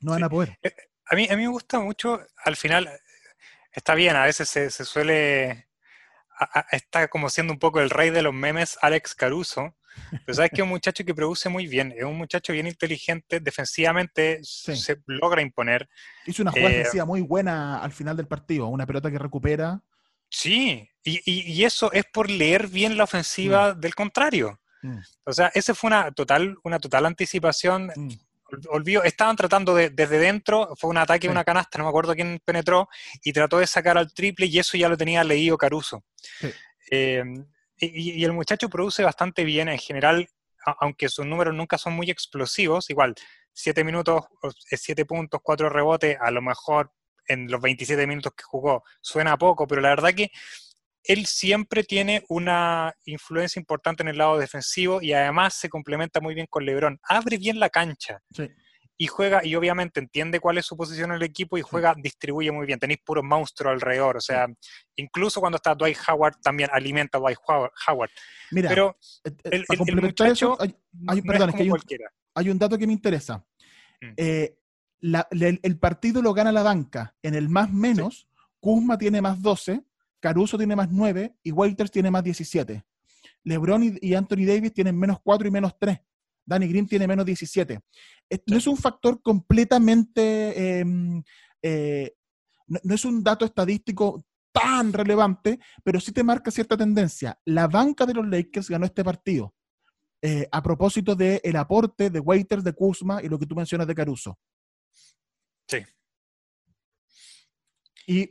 B: No van a poder.
C: Eh, a mí, a mí me gusta mucho, al final, está bien, a veces se, suele, está como siendo un poco el rey de los memes, Alex Caruso, pero sabes que es un muchacho que produce muy bien, es un muchacho bien inteligente, defensivamente se logra imponer.
B: Hizo una jugada eh, muy buena al final del partido, una pelota que recupera.
C: Sí, y, eso es por leer bien la ofensiva mm. del contrario. Mm. O sea, esa fue una total, una total anticipación. Mm olvido, estaban tratando de, desde dentro, fue un ataque, una canasta, no me acuerdo quién penetró, y trató de sacar al triple y eso ya lo tenía leído Caruso. Eh, y, el muchacho produce bastante bien en general, aunque sus números nunca son muy explosivos, igual, 7 minutos, 7 puntos, 4 rebotes, a lo mejor en los 27 minutos que jugó suena poco, pero la verdad que él siempre tiene una influencia importante en el lado defensivo y además se complementa muy bien con LeBron. Abre bien la cancha. Y juega, y obviamente entiende cuál es su posición en el equipo y juega, distribuye muy bien. Tenéis puro monstruo alrededor. O sea, incluso cuando está Dwight Howard, también alimenta a Dwight Howard.
B: Mira, Pero eh, eh, el, muchacho hay, hay, un dato que me interesa. Mm. Eh, el, partido lo gana la banca. En el más menos, Kuzma tiene más 12 Caruso tiene más 9 y Walters tiene más 17. LeBron y, Anthony Davis tienen menos 4 y menos 3. Danny Green tiene menos 17. No es un factor completamente, em, eh, no, es un dato estadístico tan relevante, pero sí te marca cierta tendencia. La banca de los Lakers ganó este partido. Eh, a propósito del el aporte de Waiters, de Kuzma y lo que tú mencionas de Caruso.
C: Sí,
B: y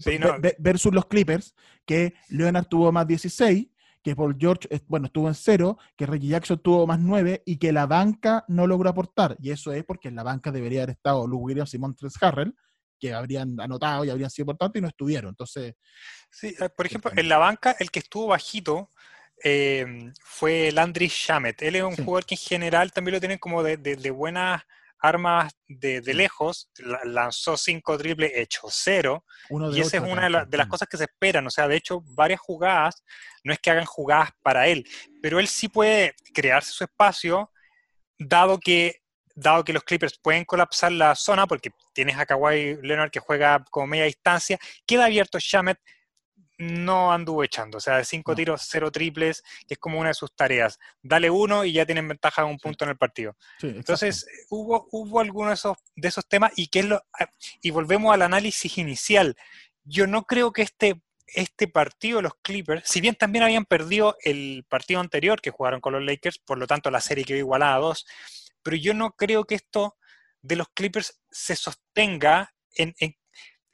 B: versus los Clippers, que Leonard tuvo más 16, que Paul George, bueno, estuvo en cero, que Reggie Jackson tuvo más 9 y que la banca no logró aportar. Y eso es porque en la banca debería haber estado Lou Williams y Montres Harrell, que habrían anotado y habrían sido importantes y no estuvieron. Entonces.
C: Sí, eh, por ejemplo, en la banca, el que estuvo bajito eh, fue Landry Shamet. Él es un jugador que en general también lo tienen como de, de, de buenas armas de, lejos, lanzó cinco triples, hecho cero. y esa es una de, las cosas que se esperan. O sea, de hecho, varias jugadas, no es que hagan jugadas para él, pero él sí puede crearse su espacio, dado que, dado que los Clippers pueden colapsar la zona, porque tienes a Kawhi Leonard que juega como media distancia, queda abierto Shamet no anduvo echando. O sea, de cinco tiros, cero triples, que es como una de sus tareas. Dale uno y ya tienen ventaja de un punto en el partido. Entonces, hubo, hubo algunos de esos, de esos temas y, que lo, ah, y volvemos al análisis inicial. Yo no creo que este, este partido, los Clippers, si bien también habían perdido el partido anterior que jugaron con los Lakers, por lo tanto la serie quedó igualada a dos, pero yo no creo que esto de los Clippers se sostenga en, en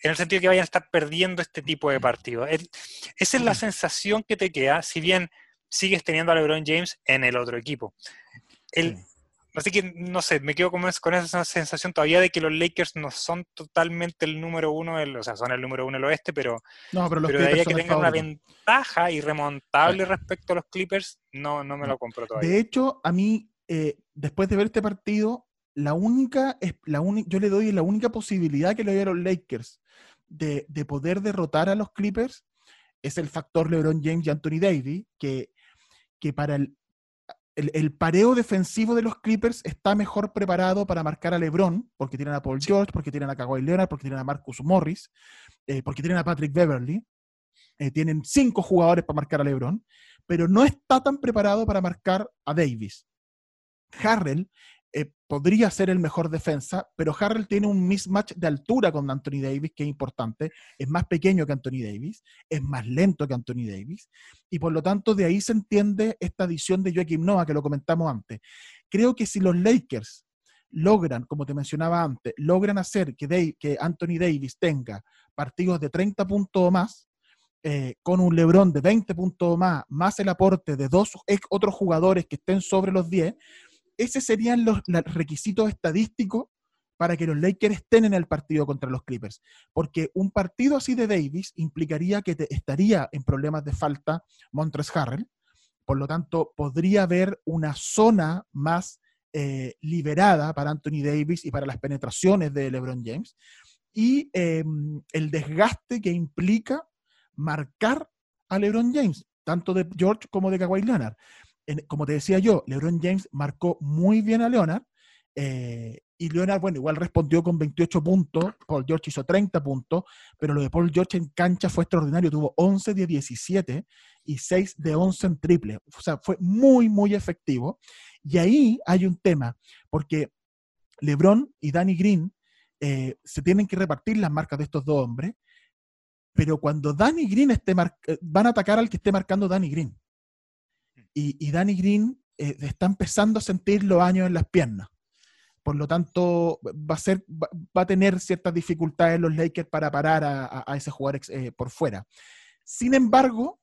C: en el sentido de que vayan a estar perdiendo este tipo de partidos. esa es la sensación que te queda, si bien sigues teniendo a LeBron James en el otro equipo. así que, no sé, me quedo con, esa sensación todavía de que los Lakers no son totalmente el número uno, o sea, son el número uno del oeste, pero,
B: no, pero,
C: de ahí a que tengan una ventaja irremontable respecto a los Clippers, no, no me lo compro todavía.
B: De hecho, a mí, eh, después de ver este partido, la única, la yo le doy la única posibilidad que le doy a los Lakers de, poder derrotar a los Clippers es el factor LeBron James y Anthony Davis, que, que para el, el, pareo defensivo de los Clippers está mejor preparado para marcar a LeBron, porque tienen a Paul George, porque tienen a Kawhi Leonard, porque tienen a Marcus Morris, eh, porque tienen a Patrick Beverly. Eh, tienen cinco jugadores para marcar a LeBron, pero no está tan preparado para marcar a Davis. Harrell eh, podría ser el mejor defensa, pero Harrell tiene un mismatch de altura con Anthony Davis, que es importante. Es más pequeño que Anthony Davis, es más lento que Anthony Davis, y por lo tanto de ahí se entiende esta adición de Joaquim Noah, que lo comentamos antes. Creo que si los Lakers logran, como te mencionaba antes, logran hacer que, Anthony Davis tenga partidos de 30 puntos o más, eh, con un LeBron de 20 puntos o más, más el aporte de dos otros jugadores que estén sobre los 10, ese serían los, requisitos estadísticos para que los Lakers estén en el partido contra los Clippers. Porque un partido así de Davis implicaría que estaría en problemas de falta Montres Harrell. Por lo tanto, podría haber una zona más eh, liberada para Anthony Davis y para las penetraciones de LeBron James. y em, el desgaste que implica marcar a LeBron James, tanto de George como de Kawhi Leonard. Como te decía yo, LeBron James marcó muy bien a Leonard, eh, y Leonard, bueno, igual respondió con 28 puntos, Paul George hizo 30 puntos, pero lo de Paul George en cancha fue extraordinario, tuvo 11 de 17 y 6 de 11 en triple, o sea, fue muy, muy efectivo. Y ahí hay un tema, porque LeBron y Danny Green eh, se tienen que repartir las marcas de estos dos hombres, pero cuando Danny Green esté eh, van a atacar al que esté marcando Danny Green. Y, y Danny Green está empezando a sentir los años en las piernas. Por lo tanto, va a, ser, va, a tener ciertas dificultades los Lakers para parar a, ese jugador eh, por fuera. Sin embargo,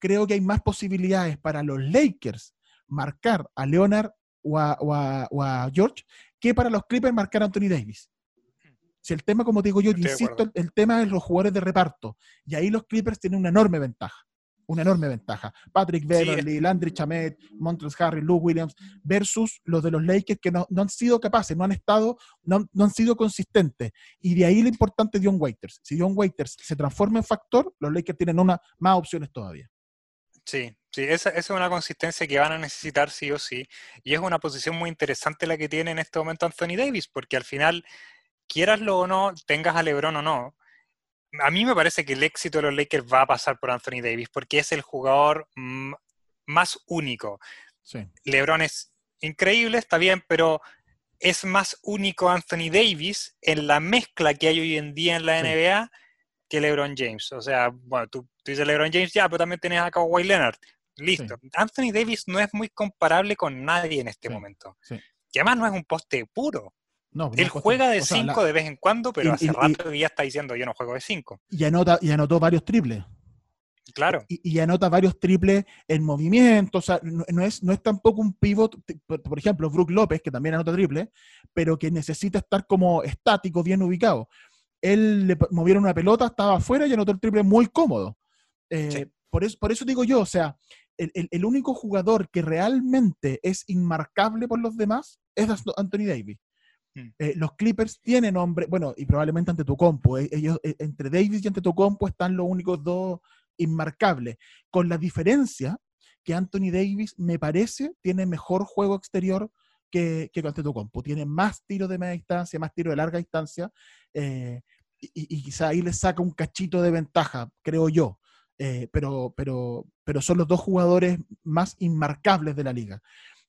B: creo que hay más posibilidades para los Lakers marcar a Leonard o a, George que para los Clippers marcar a Anthony Davis. Si el tema, como digo yo, insisto, el, tema es los jugadores de reparto. Y ahí los Clippers tienen una enorme ventaja una enorme ventaja. Patrick Beverly, Landry Chamet, Montrezl Harry, Lou Williams, versus los de los Lakers que no, han sido capaces, no han estado, no, han sido consistentes. Y de ahí lo importante de John Waiters. Si John Waiters se transforma en factor, los Lakers tienen una, más opciones todavía.
C: Sí, sí, esa, esa, es una consistencia que van a necesitar sí o sí. Y es una posición muy interesante la que tiene en este momento Anthony Davis, porque al final, quieraslo o no, tengas a LeBron o no, a mí me parece que el éxito de los Lakers va a pasar por Anthony Davis porque es el jugador más único. LeBron es increíble, está bien, pero es más único Anthony Davis en la mezcla que hay hoy en día en la NBA que LeBron James. O sea, bueno, tú, dices LeBron James ya, pero también tienes a Kawhi Leonard. Listo. Anthony Davis no es muy comparable con nadie en este momento. Y además no es un poste puro. Él juega de 5 de vez en cuando, pero hace rato ya está diciendo yo no juego de 5.
B: Y, anota, y anotó varios triples.
C: Claro.
B: Y, anota varios triples en movimiento. O sea, no, es, no es tampoco un pivot, por, ejemplo, Brook López, que también anota triple, pero que necesita estar como estático, bien ubicado. Él le movieron una pelota, estaba afuera y anotó el triple muy cómodo. Eh, por, eso, por eso digo yo, o sea, el, el, único jugador que realmente es inmarcable por los demás es Anthony Davis. Mm. Eh, los Clippers tienen hombre, bueno, y probablemente ante tu compu, eh, ellos, eh, entre Davis y ante tu compu están los únicos dos inmarcables, con la diferencia que Anthony Davis, me parece, tiene mejor juego exterior que, que ante tu compu, tiene más tiros de media distancia, más tiros de larga distancia, y, quizá ahí le saca un cachito de ventaja, creo yo. pero, pero, pero son los dos jugadores más inmarcables de la liga.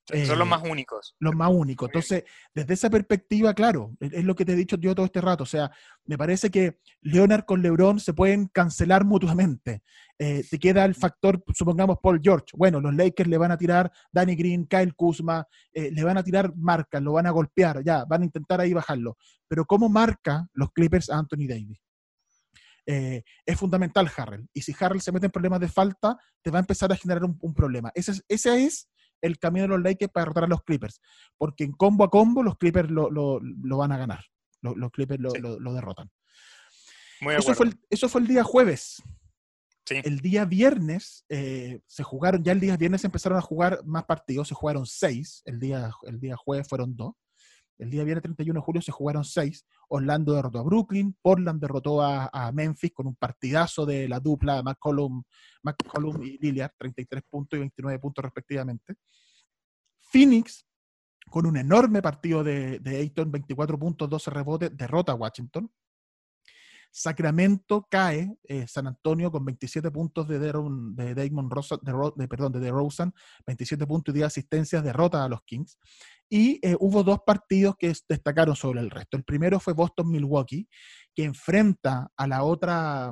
C: Son los eh, más únicos.
B: Los más únicos. Entonces, desde esa perspectiva, claro, es lo que te he dicho yo todo este rato. O sea, me parece que Leonard con LeBron se pueden cancelar mutuamente. Eh, te queda el factor, supongamos, Paul George. Bueno, los Lakers le van a tirar Danny Green, Kyle Kuzma, eh, le van a tirar marcas, lo van a golpear, ya, van a intentar ahí bajarlo. Pero ¿cómo marca los Clippers a Anthony Davis? es fundamental Harrell. Y si Harrell se mete en problemas de falta, te va a empezar a generar un, problema. Ese es, ese es el camino de los Lakers para derrotar a los Clippers. Porque en combo a combo los Clippers lo, van a ganar. Los, Clippers lo, derrotan. eso, fue el, eso fue el día jueves. El día viernes eh, se jugaron, ya el día viernes empezaron a jugar más partidos, se jugaron seis, el día, el día jueves fueron dos. El día viernes 31 de julio se jugaron seis. Orlando derrotó a Brooklyn, Portland derrotó a, Memphis con un partidazo de la dupla McCollum, McCollum y Lillard, 33 puntos y 29 puntos respectivamente. Phoenix, con un enorme partido de, de Ayton, 24 puntos, 12 rebotes, derrota a Washington. Sacramento cae, eh, San Antonio con 27 puntos de, de Damon Rosa, de, perdón, de DeRozan, 27 puntos y 10 asistencias, derrota a los Kings. Y eh, hubo dos partidos que destacaron sobre el resto. El primero fue Boston-Milwaukee, que enfrenta a la otra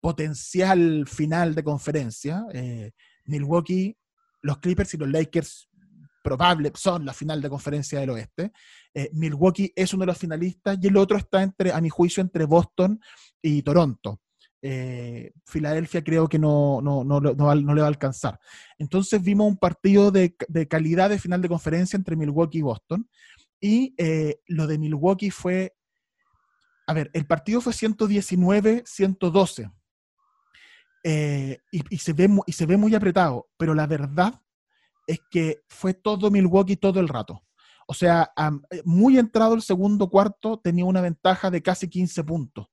B: potencial final de conferencia. Eh, Milwaukee, los Clippers y los Lakers probable son la final de conferencia del oeste. Eh, Milwaukee es uno de los finalistas y el otro está entre, a mi juicio, entre Boston y Toronto. Eh, Filadelfia creo que no, no, no, le va a alcanzar. Entonces vimos un partido de, calidad de final de conferencia entre Milwaukee y Boston. Y eh, lo de Milwaukee fue, a ver, el partido fue 119-112. y, y, se ve, y se ve muy apretado, pero la verdad es que fue todo Milwaukee todo el rato. O sea, eh, muy entrado el segundo cuarto tenía una ventaja de casi 15 puntos.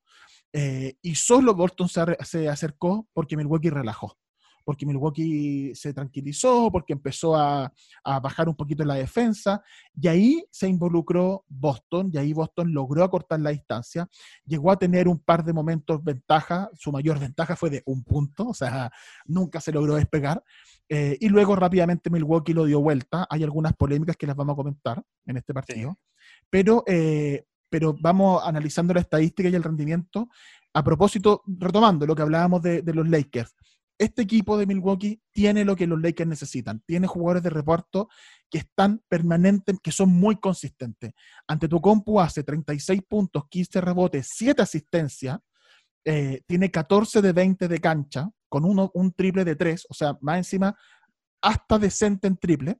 B: Eh, y solo Boston se, acercó porque Milwaukee relajó. Porque Milwaukee se tranquilizó, porque empezó a, a bajar un poquito la defensa. Y ahí se involucró Boston, y ahí Boston logró acortar la distancia. Llegó a tener un par de momentos ventaja. Su mayor ventaja fue de un punto, o sea, nunca se logró despegar. Eh, y luego rápidamente Milwaukee lo dio vuelta. Hay algunas polémicas que las vamos a comentar en este partido. Pero, eh, pero vamos analizando la estadística y el rendimiento. A propósito, retomando lo que hablábamos de, los Lakers. Este equipo de Milwaukee tiene lo que los Lakers necesitan. Tiene jugadores de reparto que están permanentes, que son muy consistentes. Ante tu compu hace 36 puntos, 15 rebotes, 7 asistencias. eh, tiene 14 de 20 de cancha, con uno, un triple de 3, o sea, más encima, hasta decente en triple.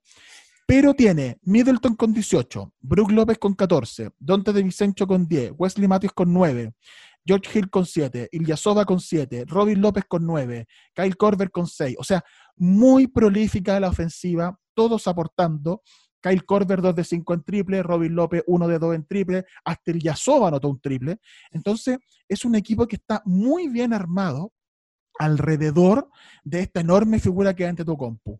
B: Pero tiene Middleton con 18, Brook López con 14, Dante de Vicencio con 10, Wesley Matthews con 9, George Hill con 7, Ilyasova con 7, Robin López con 9, Kyle Korver con 6. O sea, muy prolífica la ofensiva, todos aportando. Kyle Korver 2 de 5 en triple, Robin López 1 de 2 en triple, hasta Ilyasova anotó un triple. Entonces, es un equipo que está muy bien armado alrededor de esta enorme figura que hay ante tu compu.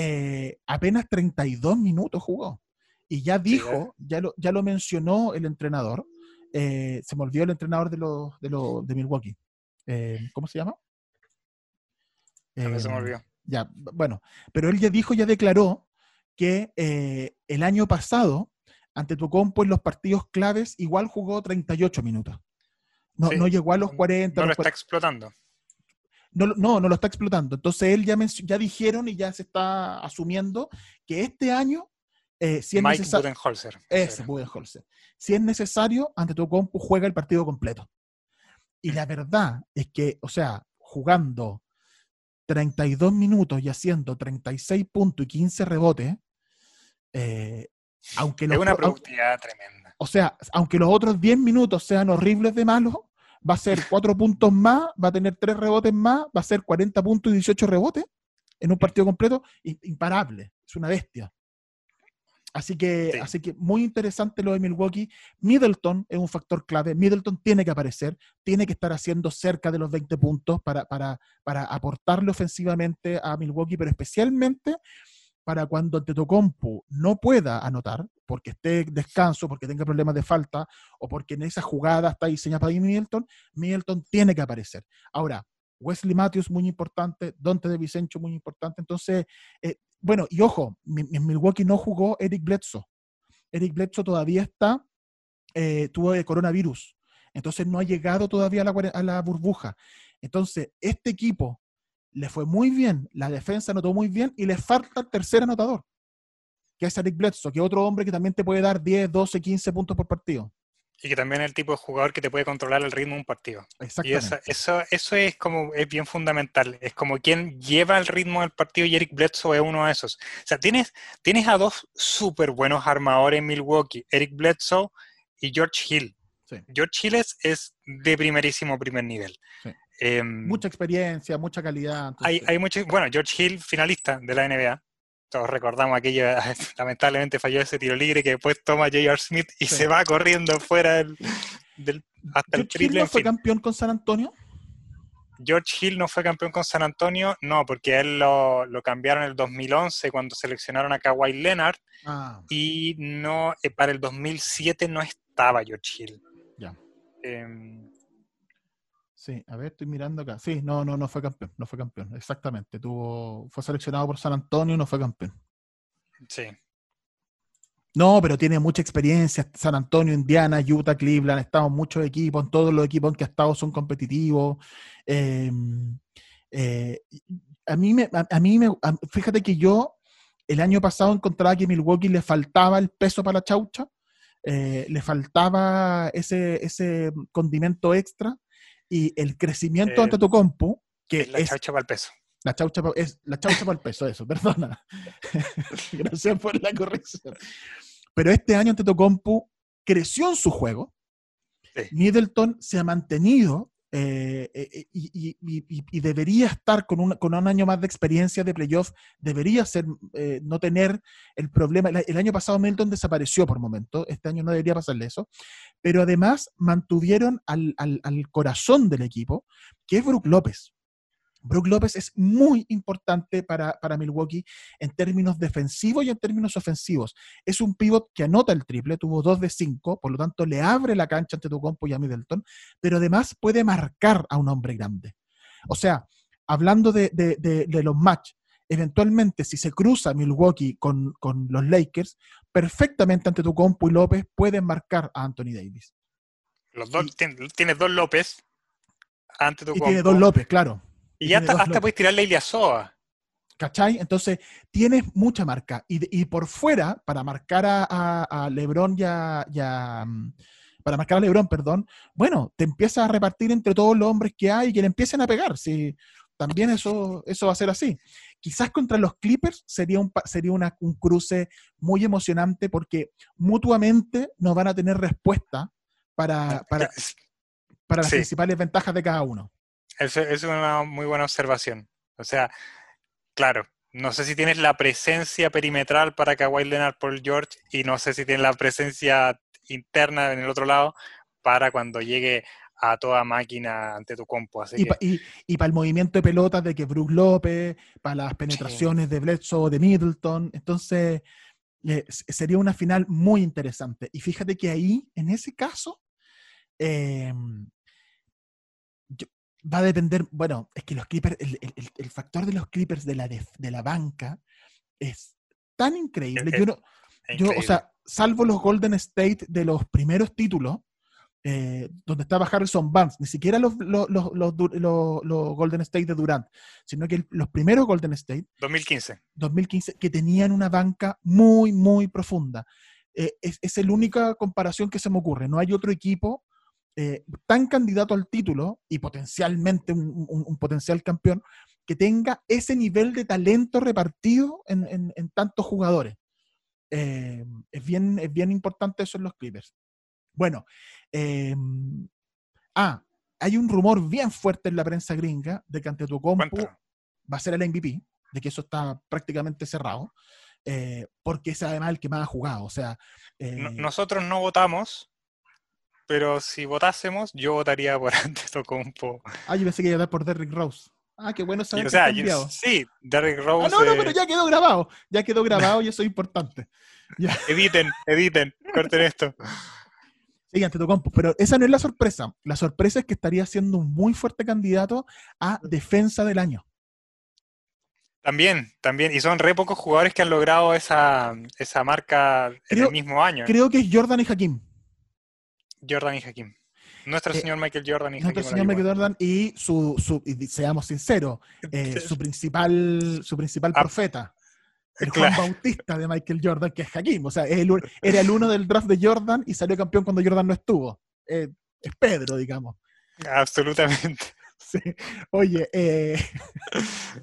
B: Eh, apenas 32 minutos jugó. Y ya dijo, ya lo, ya lo mencionó el entrenador, eh, se me olvidó el entrenador de, los de, los de Milwaukee. Eh, ¿Cómo se llama?
C: Se me
B: Eh,
C: olvidó.
B: Ya, bueno, pero él ya dijo, ya declaró que eh, el año pasado, ante tu compu en los partidos claves, igual jugó 38 minutos. No,
C: Sí,
B: no llegó a los 40.
C: No lo
B: los
C: está explotando.
B: No, no, no lo está explotando. Entonces él ya, ya dijeron y ya se está asumiendo que este año, eh, si es
C: Mike
B: necesario, ese Budenholzer, si es necesario, ante tu compu juega el partido completo. Y la verdad es que, o sea, jugando 32 minutos y haciendo 36 puntos y 15 rebotes, eh, aunque
C: Es
B: los,
C: una productividad tremenda.
B: o sea, aunque los otros 10 minutos sean horribles de malos, va a ser 4 puntos más, va a tener 3 rebotes más, va a ser 40 puntos y 18 rebotes en un partido completo, imparable, es una bestia. Así que,
C: Sí.
B: así que muy interesante lo de Milwaukee. Middleton es un factor clave. Middleton tiene que aparecer, tiene que estar haciendo cerca de los 20 puntos para, para, para aportarle ofensivamente a Milwaukee, pero especialmente para cuando Tetocompu no pueda anotar, porque esté descanso, porque tenga problemas de falta, o porque en esa jugada está diseñada para Middleton, Middleton tiene que aparecer. Ahora, Wesley Matthews muy importante, Dante de Vicencio muy importante, entonces, eh, bueno, y ojo, en Milwaukee no jugó Eric Bledsoe. Eric Bledsoe todavía está, eh, tuvo el coronavirus, entonces no ha llegado todavía a la, a la burbuja. Entonces, este equipo le fue muy bien, la defensa anotó muy bien y le falta el tercer anotador, que es Eric Bledsoe, que es otro hombre que también te puede dar 10, 12, 15 puntos por partido.
C: Y que también es el tipo de jugador que te puede controlar el ritmo de un partido. Y
B: Exactamente.
C: eso, eso, eso es como es bien fundamental. Es como quien lleva el ritmo del partido y Eric Bledsoe es uno de esos. O sea, tienes, tienes a dos súper buenos armadores en Milwaukee, Eric Bledsoe y George Hill.
B: Sí.
C: George Hill es, es de primerísimo primer nivel.
B: Sí.
C: Em,
B: Mucha experiencia, mucha calidad.
C: hay, hay mucho, bueno, George Hill, finalista de la NBA. Todos recordamos aquello, lamentablemente falló ese tiro libre que después toma J.R. Smith y
B: Sí.
C: se va corriendo fuera del, del- hasta el
B: George Hill
C: triple.
B: no
C: en
B: fue
C: fin.
B: campeón con San Antonio.
C: George Hill no fue campeón con San Antonio, no, porque a él lo, lo cambiaron en el 2011 cuando seleccionaron a Kawhi Leonard
B: Ah,
C: y no eh, para el 2007 no estaba George Hill.
B: Ya.
C: Em,
B: sí, a ver, estoy mirando acá. Sí, no, no, no fue campeón, no fue campeón, exactamente. Tuvo, fue seleccionado por San Antonio, no fue campeón.
C: sí,
B: No, pero tiene mucha experiencia. San Antonio, Indiana, Utah, Cleveland, estado en muchos equipos, todos los equipos en que ha estado son competitivos. Eh, eh, a mí, me, a, a mí me, a- fíjate que yo el año pasado encontraba que Milwaukee le faltaba el peso para la chaucha, eh, le faltaba ese, ese condimento extra y el crecimiento
C: Eh,
B: ante tu compu, que
C: es la
B: es
C: chaucha para el peso.
B: la chaucha, pa- es la chaucha para el peso, eso, perdona. Gracias por la corrección. Pero este año Antetokounmpo creció en su juego.
C: Sí.
B: Middleton se ha mantenido eh, eh, y, y- debería estar con un, con un año más de experiencia de playoff, debería ser, eh, no tener el problema. El, el año pasado Milton desapareció por momento, este año no debería pasarle eso, pero además mantuvieron al, al- al corazón del equipo, que es Brook López. Brook López es muy importante para, para Milwaukee en términos defensivos y en términos ofensivos. Es un pivot que anota el triple, tuvo 2 de 5, por lo tanto le abre la cancha ante tu compo y a Middleton, pero además puede marcar a un hombre grande. O sea, hablando de, de- de- de los match, eventualmente si se cruza Milwaukee con, con los Lakers, perfectamente ante tu compo y López pueden marcar a Anthony Davis.
C: Los dos, tien- tienes dos López ante tu
B: Y tiene dos López, claro.
C: Y ya hasta, hasta puedes tirarle a Iliasoa.
B: ¿Cachai? Entonces, tienes mucha marca. Y, y por fuera, para marcar a, a- a Lebron y a, y a, mm, Para marcar a Lebron, perdón. Bueno, te empiezas a repartir entre todos los hombres que hay y que le empiecen a pegar. También eso, eso va a ser así. Quizás contra los Clippers sería un, sería una- un cruce muy emocionante porque mutuamente no van a tener respuesta para, para, para las
C: Sí.
B: principales ventajas de cada uno.
C: Eso es una muy buena observación. O sea, claro, no sé si tienes la presencia perimetral para Kawhi Leonard por George y no sé si tienes la presencia interna en el otro lado para cuando llegue a toda máquina ante tu compo. Así
B: Y,
C: que,
B: pa- y, y para el movimiento de pelotas de que Brook López, para las penetraciones de Bledsoe, de Middleton. Entonces, eh, sería una final muy interesante. Y fíjate que ahí, en ese caso, eh, va a depender, bueno, es que los Clippers, el, el- factor de los Clippers de la, def- de la banca es tan increíble.
C: Es-
B: Yo, no- yo, o sea, salvo los Golden State de los primeros títulos, eh, donde estaba Harrison Barnes, ni siquiera los, los, los, los Du- los- los Golden State de Durant, sino que el- los primeros Golden State,
C: 2015.
B: 2015, que tenían una banca muy, muy profunda. Eh, es, es la única comparación que se me ocurre. No hay otro equipo eh, tan candidato al título y potencialmente un, un- un potencial campeón que tenga ese nivel de talento repartido en, en- en tantos jugadores. Eh, es, bien, es bien importante eso en los Clippers. Bueno, eh, ah, hay un rumor bien fuerte en la prensa gringa de que Antetokounmpo
C: Cuéntalo.
B: va a ser el MVP, de que eso está prácticamente cerrado, eh, porque es además el que más ha jugado. O sea, eh,
C: No- nosotros no votamos, pero si votásemos, yo votaría por Antetokounmpo.
B: ah, yo pensé que iba a dar por Derrick Rose. Ah, qué bueno saber
C: o
B: que
C: sea, yo-
B: cambiado.
C: sí, Derrick Rose.
B: Ah, no, no,
C: eh,
B: pero ya quedó grabado. Ya quedó grabado y eso es importante. Ya.
C: Editen, editen, corten esto.
B: Sí, Antetokounmpo, pero esa no es la sorpresa. La sorpresa es que estaría siendo un muy fuerte candidato a defensa del año.
C: También, también. Y son re pocos jugadores que han logrado esa, esa marca en el mismo año.
B: Creo que es Jordan y Hakim.
C: Jordan y Hakim. Nuestro
B: Eh,
C: señor Michael Jordan y
B: Nuestro
C: Hakim
B: señor Michael. Jordan y su, su y seamos sinceros, eh, su principal, su principal
C: Ah,
B: profeta, el Juan. Bautista de Michael Jordan, que es Hakim. O sea, es el u- era el uno del draft de Jordan y salió campeón cuando Jordan no estuvo. Eh, es Pedro, digamos.
C: Absolutamente.
B: Sí. Oye, eh,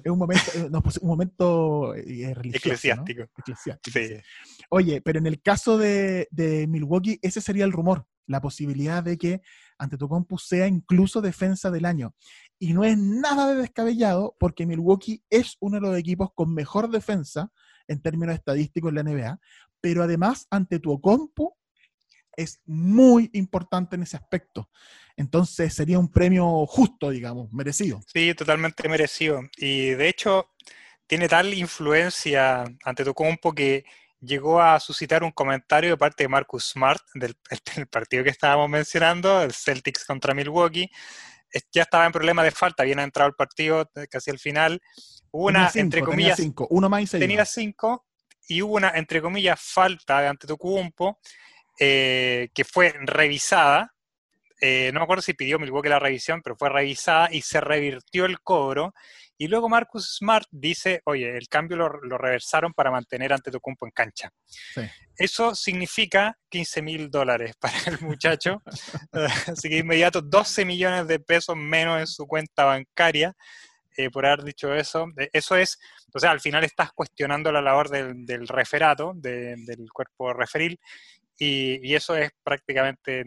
B: es un momento, no, pues, un momento eh, religioso. ¿no?
C: Eclesiástico. Sí.
B: Oye, pero en el caso de, de Milwaukee, ese sería el rumor, la posibilidad de que Antetokounmpo sea incluso defensa del año. Y no es nada de descabellado porque Milwaukee es uno de los equipos con mejor defensa en términos estadísticos en la NBA, pero además Antetokounmpo es muy importante en ese aspecto. Entonces sería un premio justo, digamos, merecido.
C: Sí, totalmente merecido. Y de hecho, tiene tal influencia ante Tocumpo que llegó a suscitar un comentario de parte de Marcus Smart del, del partido que estábamos mencionando, el Celtics contra Milwaukee. Ya estaba en problema de falta, habían entrado al partido eh, casi al final. Hubo una,
B: cinco,
C: entre
B: tenía
C: comillas,
B: cinco, uno más y se
C: tenía cinco y hubo una, entre comillas, falta de Antetokounmpo eh, que fue revisada. Eh, no me acuerdo si pidió Milwaukee la revisión, pero fue revisada y se revirtió el cobro. Y luego Marcus Smart dice, oye, el cambio lo, lo reversaron para mantener Antetokounmpo en cancha.
B: Sí.
C: Eso significa 15 mil dólares para el muchacho. Así que inmediato 12 millones de pesos menos en su cuenta bancaria eh, por haber dicho eso. Eso es, o sea, al final estás cuestionando la labor del, del referato, de- del cuerpo referil, y, y eso es prácticamente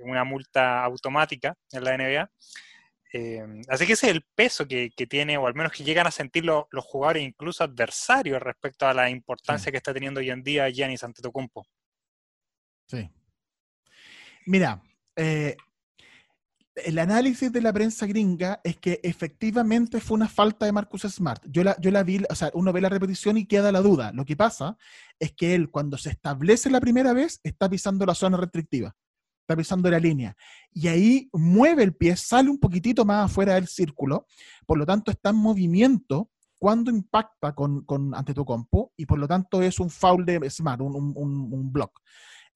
C: una multa automática en la NBA. Eh, así que ese es el peso que, que, tiene, o al menos que llegan a sentir los, los jugadores, incluso adversarios, respecto a la importancia
B: Sí.
C: que está teniendo hoy en día Giannis Antetokounmpo.
B: Sí. Mira, eh, el análisis de la prensa gringa es que efectivamente fue una falta de Marcus Smart. Yo la, yo la vi, o sea, uno ve la repetición y queda la duda. Lo que pasa es que él, cuando se establece la primera vez, está pisando la zona restrictiva, está pisando la línea. Y ahí mueve el pie, sale un poquitito más afuera del círculo, por lo tanto está en movimiento cuando impacta con, con Antetokounmpo y por lo tanto es un foul de Smart, un, un, un, un block.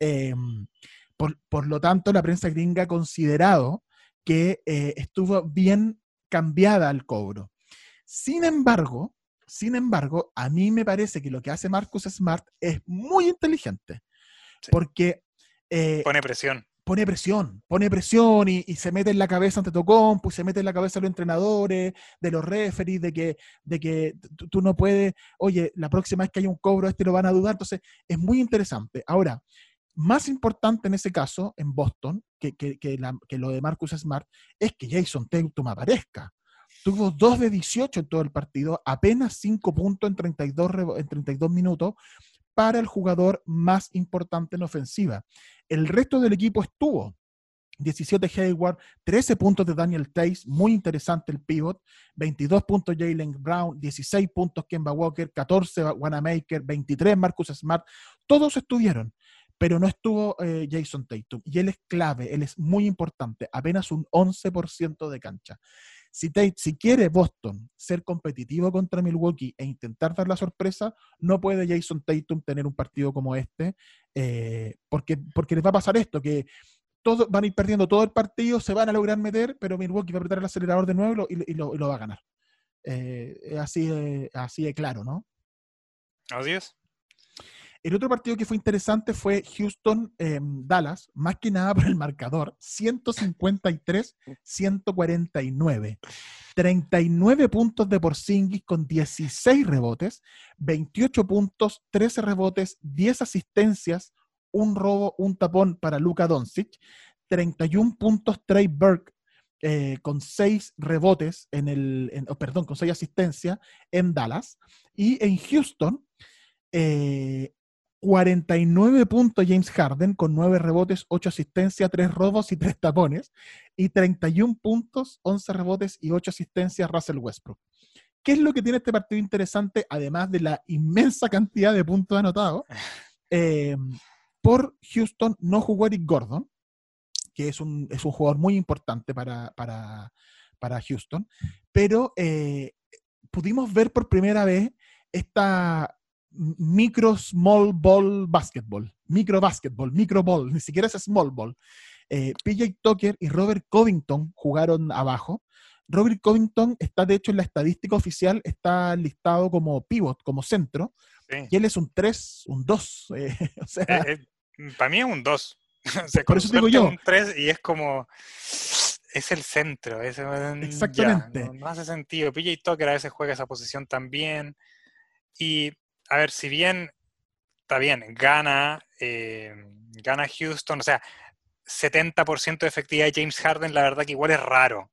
B: Eh, por, por, lo tanto, la prensa gringa ha considerado que eh, estuvo bien cambiada al cobro. Sin embargo, sin embargo, a mí me parece que lo que hace Marcus Smart es muy inteligente, sí. porque
C: eh, pone presión.
B: Pone presión, pone presión y, se mete en la cabeza ante Tocompo, y se mete en la cabeza de los entrenadores, de los referees, de que, de que tú no puedes, oye, la próxima vez que haya un cobro, este lo van a dudar. Entonces, es muy interesante. Ahora, más importante en ese caso, en Boston, que, que, que lo de Marcus Smart, es que Jason Tatum aparezca. Tuvo 2 de 18 en todo el partido, apenas 5 puntos en 32, en 32 minutos para el jugador más importante en ofensiva. El resto del equipo estuvo. 17 Hayward, 13 puntos de Daniel Tays, muy interesante el pivot, 22 puntos Jalen Brown, 16 puntos Kemba Walker, 14 Wanamaker, 23 Marcus Smart, todos estuvieron pero no estuvo eh, Jason Tatum. Y él es clave, él es muy importante, apenas un 11% de cancha. Si, quiere Boston ser competitivo contra Milwaukee e intentar dar la sorpresa, no puede Jason Tatum tener un partido como este, eh, porque, les va a pasar esto, que todos van a ir perdiendo todo el partido, se van a lograr meter, pero Milwaukee va a apretar el acelerador de nuevo y lo va a ganar. Eh, así, así de claro, ¿no?
C: Así es.
B: El otro partido que fue interesante fue Houston-Dallas, eh, más que nada por el marcador, 153-149. 39 puntos de Porzingis con 16 rebotes, 28 puntos, 13 rebotes, 10 asistencias, un robo, un tapón para Luka Doncic, 31 puntos Trey Burke eh, con 6 rebotes en el, en, oh, perdón, con 6 asistencias en Dallas. Y en Houston, eh, 49 puntos James Harden con 9 rebotes, 8 asistencias, 3 robos y 3 tapones. Y 31 puntos, 11 rebotes y 8 asistencias Russell Westbrook. ¿Qué es lo que tiene este partido interesante, además de la inmensa cantidad de puntos anotados? Eh, por Houston no jugó Eric Gordon, que es un, es un jugador muy importante para, para, para Houston, pero eh, pudimos ver por primera vez esta micro small ball basketball, micro basketball, micro ball, ni siquiera es small ball. Eh, PJ Tucker y Robert Covington jugaron abajo. Robert Covington está, de hecho, en la estadística oficial, está listado como pivot, como centro, sí. y él es un 3, un 2. Eh, o sea,
C: eh, para mí es un 2. o sea,
B: por eso digo yo.
C: un 3 y es como es el centro. Es,
B: Exactamente.
C: Ya, no, no, hace sentido. PJ Tucker a veces juega esa posición también. Y a ver, si bien está bien, gana, eh, gana Houston, o sea, 70% de efectividad de James Harden, la verdad que igual es raro.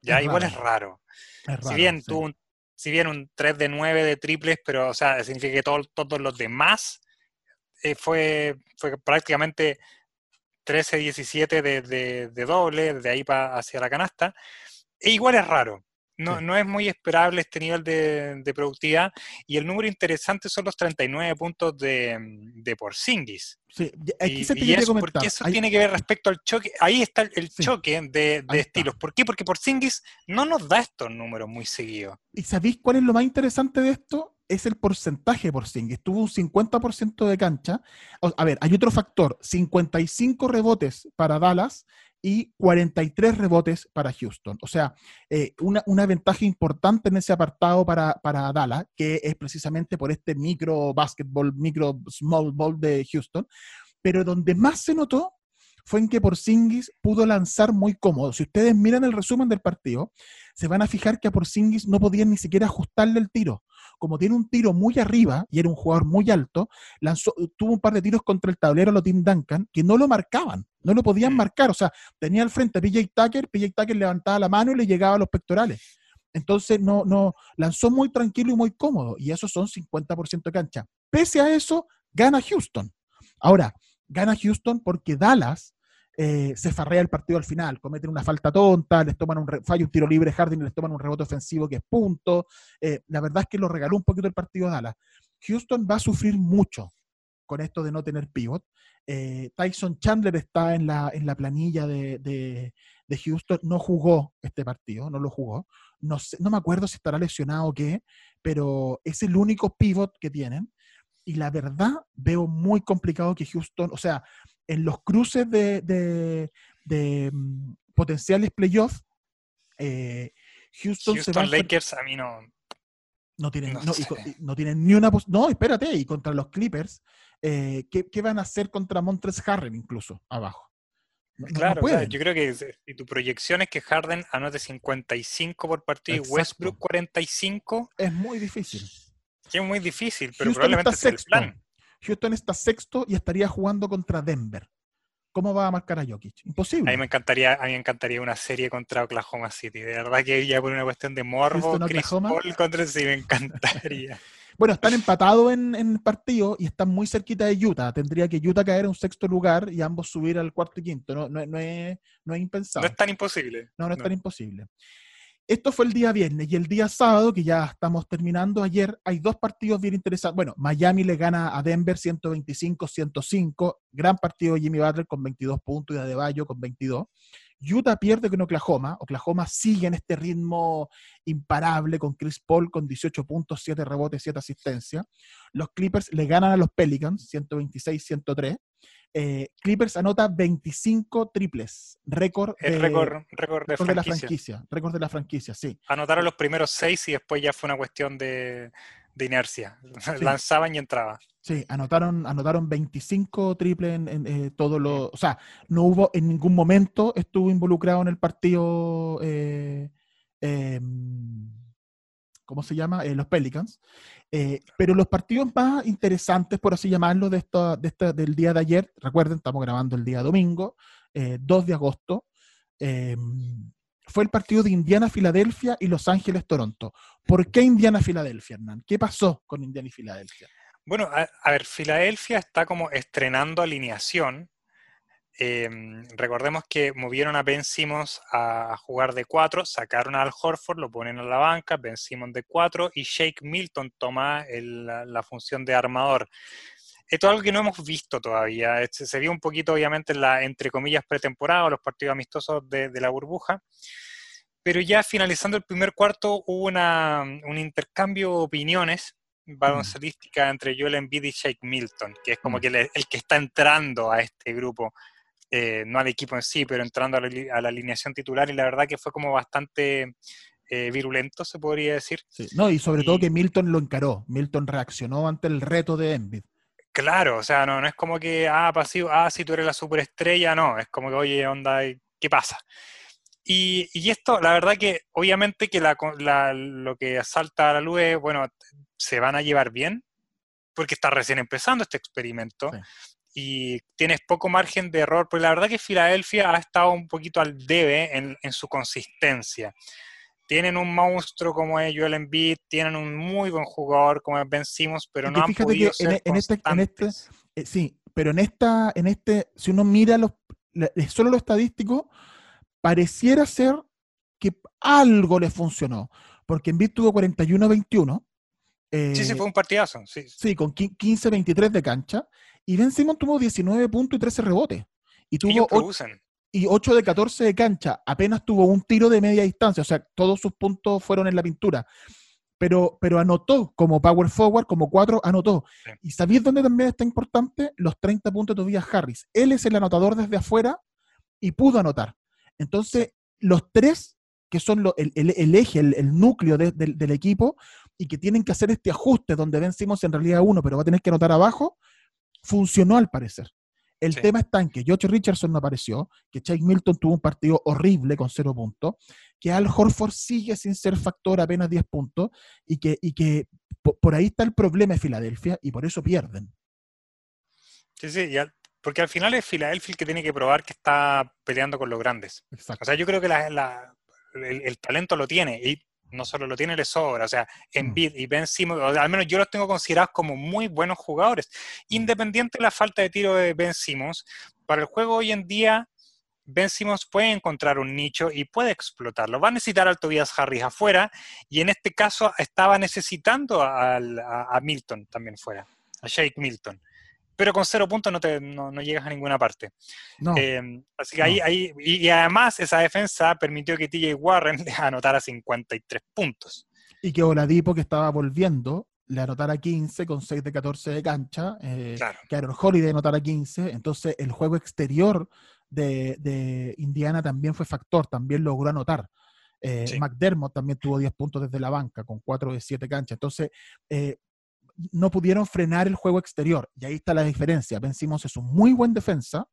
C: Ya,
B: es
C: igual
B: raro.
C: es raro.
B: Es raro
C: si bien
B: sí.
C: tuvo un, si bien un 3 de 9 de triples, pero o sea, significa que todo, todos los demás eh, fue, fue prácticamente 13-17 de, de, de, doble, de ahí para hacia la canasta. E igual es raro. No, sí. no, es muy esperable este nivel de, de, productividad. Y el número interesante son los 39 puntos de, de Porzingis.
B: Sí, aquí
C: y,
B: se
C: y eso, porque eso Hay... tiene que ver respecto al choque. Ahí está el, el sí. choque de, de estilos. ¿Por qué? Porque Porzingis no nos da estos números muy seguidos.
B: ¿Y sabéis cuál es lo más interesante de esto? es el porcentaje por Porzingis. Tuvo un 50% de cancha. A ver, hay otro factor. 55 rebotes para Dallas y 43 rebotes para Houston. O sea, eh, una, una, ventaja importante en ese apartado para, para Dallas, que es precisamente por este micro basketball, micro small ball de Houston. Pero donde más se notó fue en que Porzingis pudo lanzar muy cómodo. Si ustedes miran el resumen del partido, se van a fijar que a Porzingis no podían ni siquiera ajustarle el tiro. Como tiene un tiro muy arriba y era un jugador muy alto, lanzó, tuvo un par de tiros contra el tablero a lo Tim Duncan que no lo marcaban. No lo podían marcar. O sea, tenía al frente a PJ Tucker, PJ Tucker levantaba la mano y le llegaba a los pectorales. Entonces, no, no, lanzó muy tranquilo y muy cómodo. Y eso son 50% de cancha. Pese a eso, gana Houston. Ahora, gana Houston porque Dallas eh, se farrea el partido al final, cometen una falta tonta, les toman un falla un tiro libre Harden y les toman un rebote ofensivo que es punto. Eh, la verdad es que lo regaló un poquito el partido Dallas. Houston va a sufrir mucho con esto de no tener pivot. Eh, Tyson Chandler está en la, en la planilla de, de- Houston, no jugó este partido, no lo jugó. No, no me acuerdo si estará lesionado o qué, pero es el único pivot que tienen. Y la verdad, veo muy complicado que Houston, o sea, en los cruces de, de- de, mm, potenciales playoffs, eh, Houston, se va
C: Lakers a mí no.
B: no tienen,
C: No
B: no, y tienen ni una No, espérate, y contra los Clippers, eh, ¿qué, qué van a hacer contra Montres Harren incluso abajo? No-
C: Claro, yo creo que si- si tu proyección es que Harden anote 55 por partido
B: Exacto.
C: y Westbrook 45,
B: Es muy difícil.
C: es muy difícil, pero
B: Houston
C: probablemente el plan.
B: Houston está sexto y estaría jugando contra Denver. ¿Cómo va a marcar a Jokic? Imposible.
C: A mí me encantaría, a mí me encantaría una serie contra Oklahoma City. De verdad que ya por una cuestión de morbo,
B: Houston,
C: Chris. Paul contra sí me encantaría.
B: Bueno, están empatados en, en partido y están muy cerquita de Utah. Tendría que Utah caer en un sexto lugar y ambos subir al cuarto y quinto. No, no, no es, no es impensable.
C: no es tan imposible.
B: No, no es tan imposible. Esto fue el día viernes y el día sábado, que ya estamos terminando ayer, hay dos partidos bien interesantes. Bueno, Miami le gana a Denver 125-105, gran partido de Jimmy Butler con 22 puntos y Adebayo con 22. Utah pierde con Oklahoma. Oklahoma sigue en este ritmo imparable con Chris Paul con 18 puntos, 7 rebotes, 7 asistencias. Los Clippers le ganan a los Pelicans 126-103. Eh, Clippers anota 25 triples, récord
C: El
B: de-
C: récord, récord de
B: récord de la
C: franquicia.
B: récord de la franquicia, sí.
C: Anotaron los primeros seis y después ya fue una cuestión de, de inercia. Lanzaban y entraban.
B: Sí, anotaron, anotaron 25 triples en, en, eh, todo lo. O sea, no hubo en ningún momento estuvo involucrado en el partido. eh, eh, ¿Cómo se llama? Eh, los Pelicans. Eh, pero los partidos más interesantes, por así llamarlo, de esta, de esta, del día de ayer, recuerden, estamos grabando el día domingo, eh, 2 de agosto, eh, fue el partido de Indiana-Filadelfia y Los Ángeles-Toronto. ¿Por qué Indiana-Filadelfia, Hernán? ¿Qué pasó con Indiana y Filadelfia?
C: Bueno, a, ver, Filadelfia está como estrenando alineación. Eh, recordemos que movieron a Ben Simmons a, jugar de 4, sacaron al Horford, lo ponen a la banca, Ben Simmons de 4 y Shake Milton toma la función de armador. Esto es algo que no hemos visto todavía. Este, Se vio un poquito, obviamente, en la, entre comillas, pretemporada, los partidos amistosos de, de la burbuja. Pero ya finalizando el primer cuarto hubo una, un intercambio de opiniones baloncelística entre Joel Embiid y Shake Milton, que es como
B: Mm.
C: que el, el que está entrando a este grupo, eh, no al equipo en sí, pero entrando a la, li- a la alineación titular, y la verdad que fue como bastante eh, virulento, se podría decir.
B: Sí, No, y sobre todo que Milton lo encaró. Milton reaccionó ante el reto de Embiid.
C: Claro, o sea, no, no es como que, ah, pasivo, ah, si tú eres la superestrella, no, es como que, oye, onda, ¿qué pasa? Y, y esto, la verdad que, obviamente que la, la- lo que salta a la luz es, bueno, se van a llevar bien, porque está recién empezando este experimento,
B: Sí.
C: y tienes poco margen de error, pero la verdad que Filadelfia ha estado un poquito al debe en, en su consistencia. Tienen un monstruo como es Joel Embiid, tienen un muy buen jugador como es Ben Simmons, pero no han podido
B: que
C: ser
B: e- en este- en este-. Eh, sí, pero en esta, en este, si uno mira los, la- eh, solo lo estadístico, pareciera ser que algo le funcionó. Porque Embiid tuvo 41-21.
C: Sí, sí,
B: eh,
C: fue un partidazo. Sí,
B: Sí, con qui- 15-23 de cancha. Y Ben Simmons tuvo 19 puntos y 13 rebotes. Y tuvo
C: Ellos producen.
B: Y 8 de 14 de cancha. Apenas tuvo un tiro de media distancia. O sea, todos sus puntos fueron en la pintura. Pero, pero anotó como power forward, como 4, anotó.
C: Sí.
B: ¿Y sabéis dónde también está importante? Los 30 puntos de Tobias Harris. Él es el anotador desde afuera y pudo anotar. Entonces, los tres, que son lo- el, el- el eje, el, el núcleo de- del- del equipo, y que tienen que hacer este ajuste donde Ben Simmons en realidad uno, pero va a tener que anotar abajo, funcionó al parecer. El
C: Sí.
B: tema está en que Josh Richardson no apareció, que Chase Milton tuvo un partido horrible con cero puntos, que Al Horford sigue sin ser factor apenas 10 puntos, y que, y que po- por ahí está el problema de Filadelfia, y por eso pierden.
C: Sí, sí, ya porque al final es Philadelphia el que tiene que probar que está peleando con los grandes.
B: Exacto.
C: O sea, yo creo que la- la- el, el talento lo tiene y no solo lo tiene, le sobra. O sea, Embiid y Ben Simmons, al menos yo los tengo considerados como muy buenos jugadores. Independiente de la falta de tiro de Ben Simmons, para el juego hoy en día, Ben Simmons puede encontrar un nicho y puede explotarlo. Va a necesitar al Tobias Harris afuera y en este caso estaba necesitando al- a, a Milton también fuera, a Shake Milton. Pero con cero puntos no, te, no, no llegas a ninguna parte.
B: No,
C: Eh, así que ahí, ahí y, y además esa defensa permitió que TJ Warren le anotara 53 puntos.
B: y que Oladipo, que estaba volviendo, le anotara 15 con 6 de 14 de cancha. eh,
C: Claro.
B: que Aaron Holiday anotara 15. Entonces, el juego exterior de, de Indiana también fue factor, también logró anotar. Eh,
C: Sí.
B: McDermott también tuvo 10 puntos desde la banca, con 4 de 7 cancha. Entonces, eh, no pudieron frenar el juego exterior. Y ahí está la diferencia. Ben Simmons es un muy buen defensa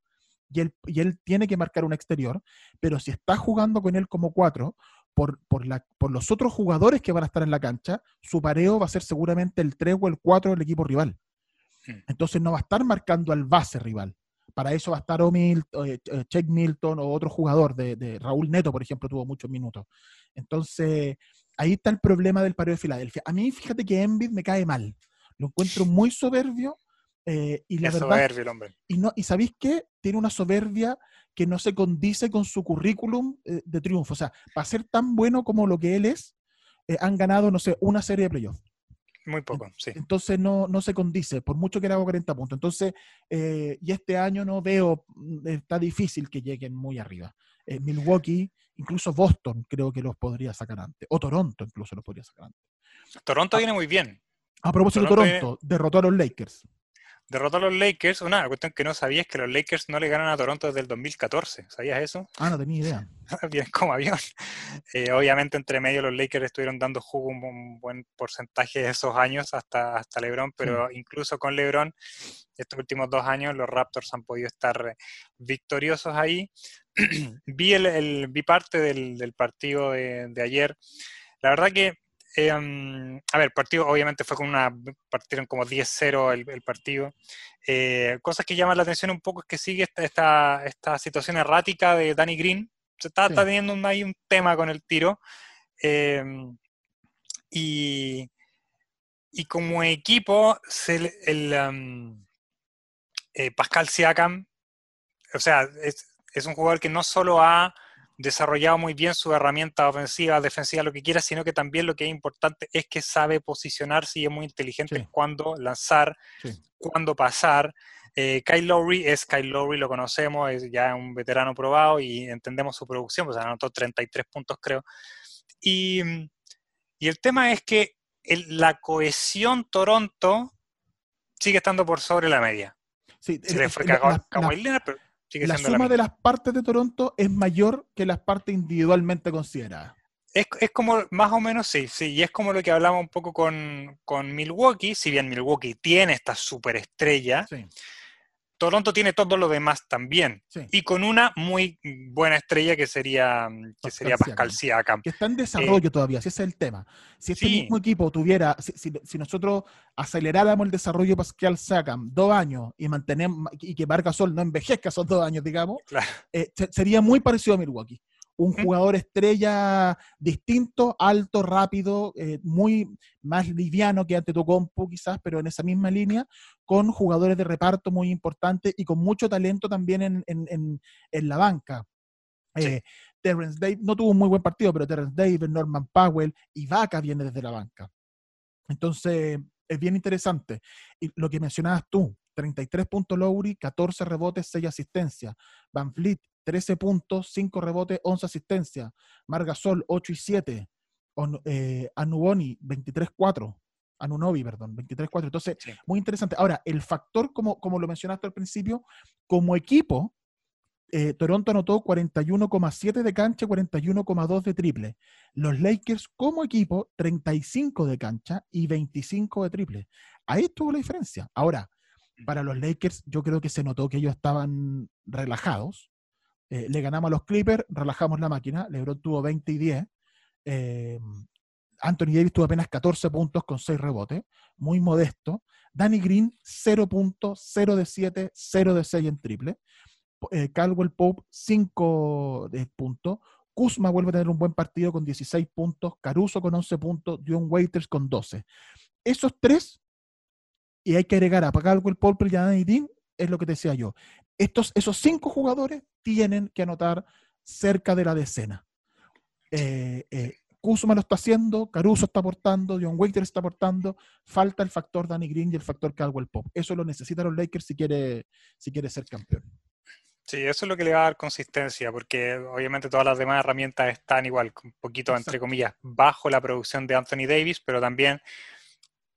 B: y él, y él tiene que marcar un exterior, pero si está jugando con él como 4, por, por, la, por los otros jugadores que van a estar en la cancha, su pareo va a ser seguramente el 3 o el 4 del equipo rival. Entonces no va a estar marcando al base rival. Para eso va a estar o Mil- eh, eh, Check Milton o otro jugador de, de Raúl Neto, por ejemplo, tuvo muchos minutos. Entonces, ahí está el problema del pareo de Filadelfia. A mí, fíjate que Embiid me cae mal. Lo encuentro muy soberbio eh, y la
C: Es
B: verdad
C: soberbio el hombre.
B: y, no, y ¿sabéis qué? Tiene una soberbia que no se condice con su currículum eh, de triunfo. O sea, para ser tan bueno como lo que él es, eh, han ganado, no sé, una serie de playoffs.
C: Muy poco, sí.
B: Entonces no, no se condice, por mucho que le hago 40 puntos. Entonces, eh, y este año no veo, mm, está difícil que lleguen muy arriba. Eh, Milwaukee, incluso Boston, creo que los podría sacar antes. O Toronto incluso los podría sacar antes.
C: Toronto
B: Ah.
C: viene muy bien.
B: A propósito de
C: Toronto
B: Toronto, derrotó a los Lakers.
C: Derrotó a los Lakers. Una cuestión que no sabía es que los Lakers no le ganan a Toronto desde el 2014. ¿Sabías eso?
B: Ah, no tenía idea.
C: Vienen como avión. Eh, obviamente, entre medio, los Lakers estuvieron dando jugo un, un buen porcentaje de esos años hasta, hasta LeBron, pero incluso con LeBron, estos últimos dos años, los Raptors han podido estar eh, victoriosos ahí. vi, el, el- vi parte del, del partido de, de ayer. La verdad que, eh, a ver, el partido obviamente fue con una, partieron como 10-0 el, el partido. Eh, cosas que llaman la atención un poco es que sigue esta, esta, esta situación errática de Danny Green. Se está,
B: Sí.
C: está teniendo un, ahí un tema con el tiro. Eh, y, y como equipo, se el, um, eh, Pascal Siakam, o sea, es, es un jugador que no solo ha desarrollado muy bien su herramienta ofensiva, defensiva, lo que quiera, sino que también lo que es importante es que sabe posicionarse y es muy inteligente
B: Sí.
C: en cuándo lanzar,
B: Sí.
C: cuándo pasar. Eh, Kyle Lowry es Kyle Lowry, lo conocemos, es ya un veterano probado y entendemos su producción, pues anotó 33 puntos creo. Y, y el tema es que el- la cohesión Toronto sigue estando por sobre la media.
B: Sí,
C: Se le fue
B: la- la-
C: pero
B: la suma de las partes de Toronto es mayor que las partes individualmente consideradas.
C: Es, es como, más o menos, sí, sí, y es como lo que hablamos un poco con, con Milwaukee, si bien Milwaukee tiene esta superestrella,
B: Sí,
C: Toronto tiene todo lo demás también,
B: sí.
C: y con una muy buena estrella que sería, que
B: Pascal
C: sería Pascal Siakam.
B: Que está en desarrollo todavía, si ese es el tema. Si este
C: Eh, sí.
B: mismo equipo tuviera, si, si- si nosotros aceleráramos el desarrollo de Pascal Siakam dos años y mantenemos y que Sol no envejezca esos dos años, digamos,
C: Claro.
B: eh, se- sería muy parecido a Milwaukee. Un jugador estrella distinto, alto, rápido, eh, muy más liviano que Antetokounmpo quizás, pero en esa misma línea, con jugadores de reparto muy importantes y con mucho talento también en, en- en- en la banca.
C: Sí.
B: Eh, Terrence Davis no tuvo un muy buen partido, pero Terrence Davis, Norman Powell y Vaca viene desde la banca. Entonces, es bien interesante. Y lo que mencionabas tú, 33 puntos Lowry, 14 rebotes, 6 asistencias. Van Vliet, 13 puntos, 5 rebotes, 11 asistencias. Margasol, 8 y 7. On- eh, Anuboni, 23-4. Anunobi, perdón, 23-4. Entonces,
C: Sí.
B: muy interesante. Ahora, el factor, como, como lo mencionaste al principio, como equipo, eh, Toronto anotó 41,7 de cancha, 41,2 de triple. Los Lakers como equipo, 35 de cancha y 25 de triple. Ahí estuvo la diferencia. Ahora, para los Lakers, yo creo que se notó que ellos estaban relajados. Eh, le ganamos a los Clippers, relajamos la máquina. LeBron tuvo 20 y 10. Eh, Anthony Davis tuvo apenas 14 puntos con 6 rebotes, muy modesto. Danny Green, 0 puntos, 0 de 7, 0 de 6 en triple. Eh, Caldwell Pope, 5 puntos. Kuzma vuelve a tener un buen partido con 16 puntos. Caruso con 11 puntos. Dion Waiters con 12. Esos tres, y hay que agregar a Caldwell Pope y a Danny Green, es lo que te decía yo. Estos, esos cinco jugadores tienen que anotar cerca de la decena. Eh, eh, Kuzma lo está haciendo, Caruso está aportando, John Waiter está aportando, falta el factor Danny Green y el factor Caldwell Pop. Eso lo necesitan los Lakers si quiere, si quiere ser campeón.
C: Sí, eso es lo que le va a dar consistencia, porque obviamente todas las demás herramientas están igual, un poquito, entre comillas, bajo la producción de Anthony Davis, pero también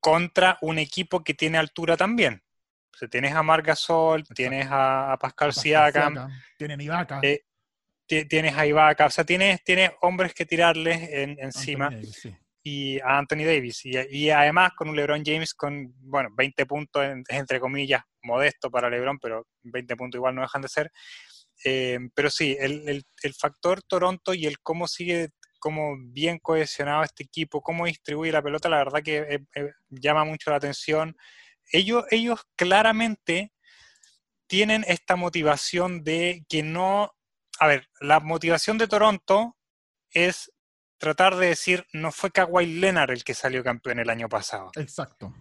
C: contra un equipo que tiene altura también. Tienes a Marc Gasol, tienes a, Pascal, Siakam,
B: tienen Ibaka.
C: Eh, tienes a Ibaka, o sea, tienes, tienes hombres que tirarles encima. Y a Anthony Davis. Y, además con un LeBron James con, bueno, 20 puntos, entre comillas, modesto para LeBron, pero 20 puntos igual no dejan de ser. Eh, pero sí, el, factor Toronto y el cómo sigue, cómo bien cohesionado este equipo, cómo distribuye la pelota, la verdad que eh, eh, llama mucho la atención. Ellos, ellos claramente tienen esta motivación de que no a ver, la motivación de Toronto es tratar de decir, no fue Kawhi Leonard el que salió campeón el año pasado.
B: Exacto.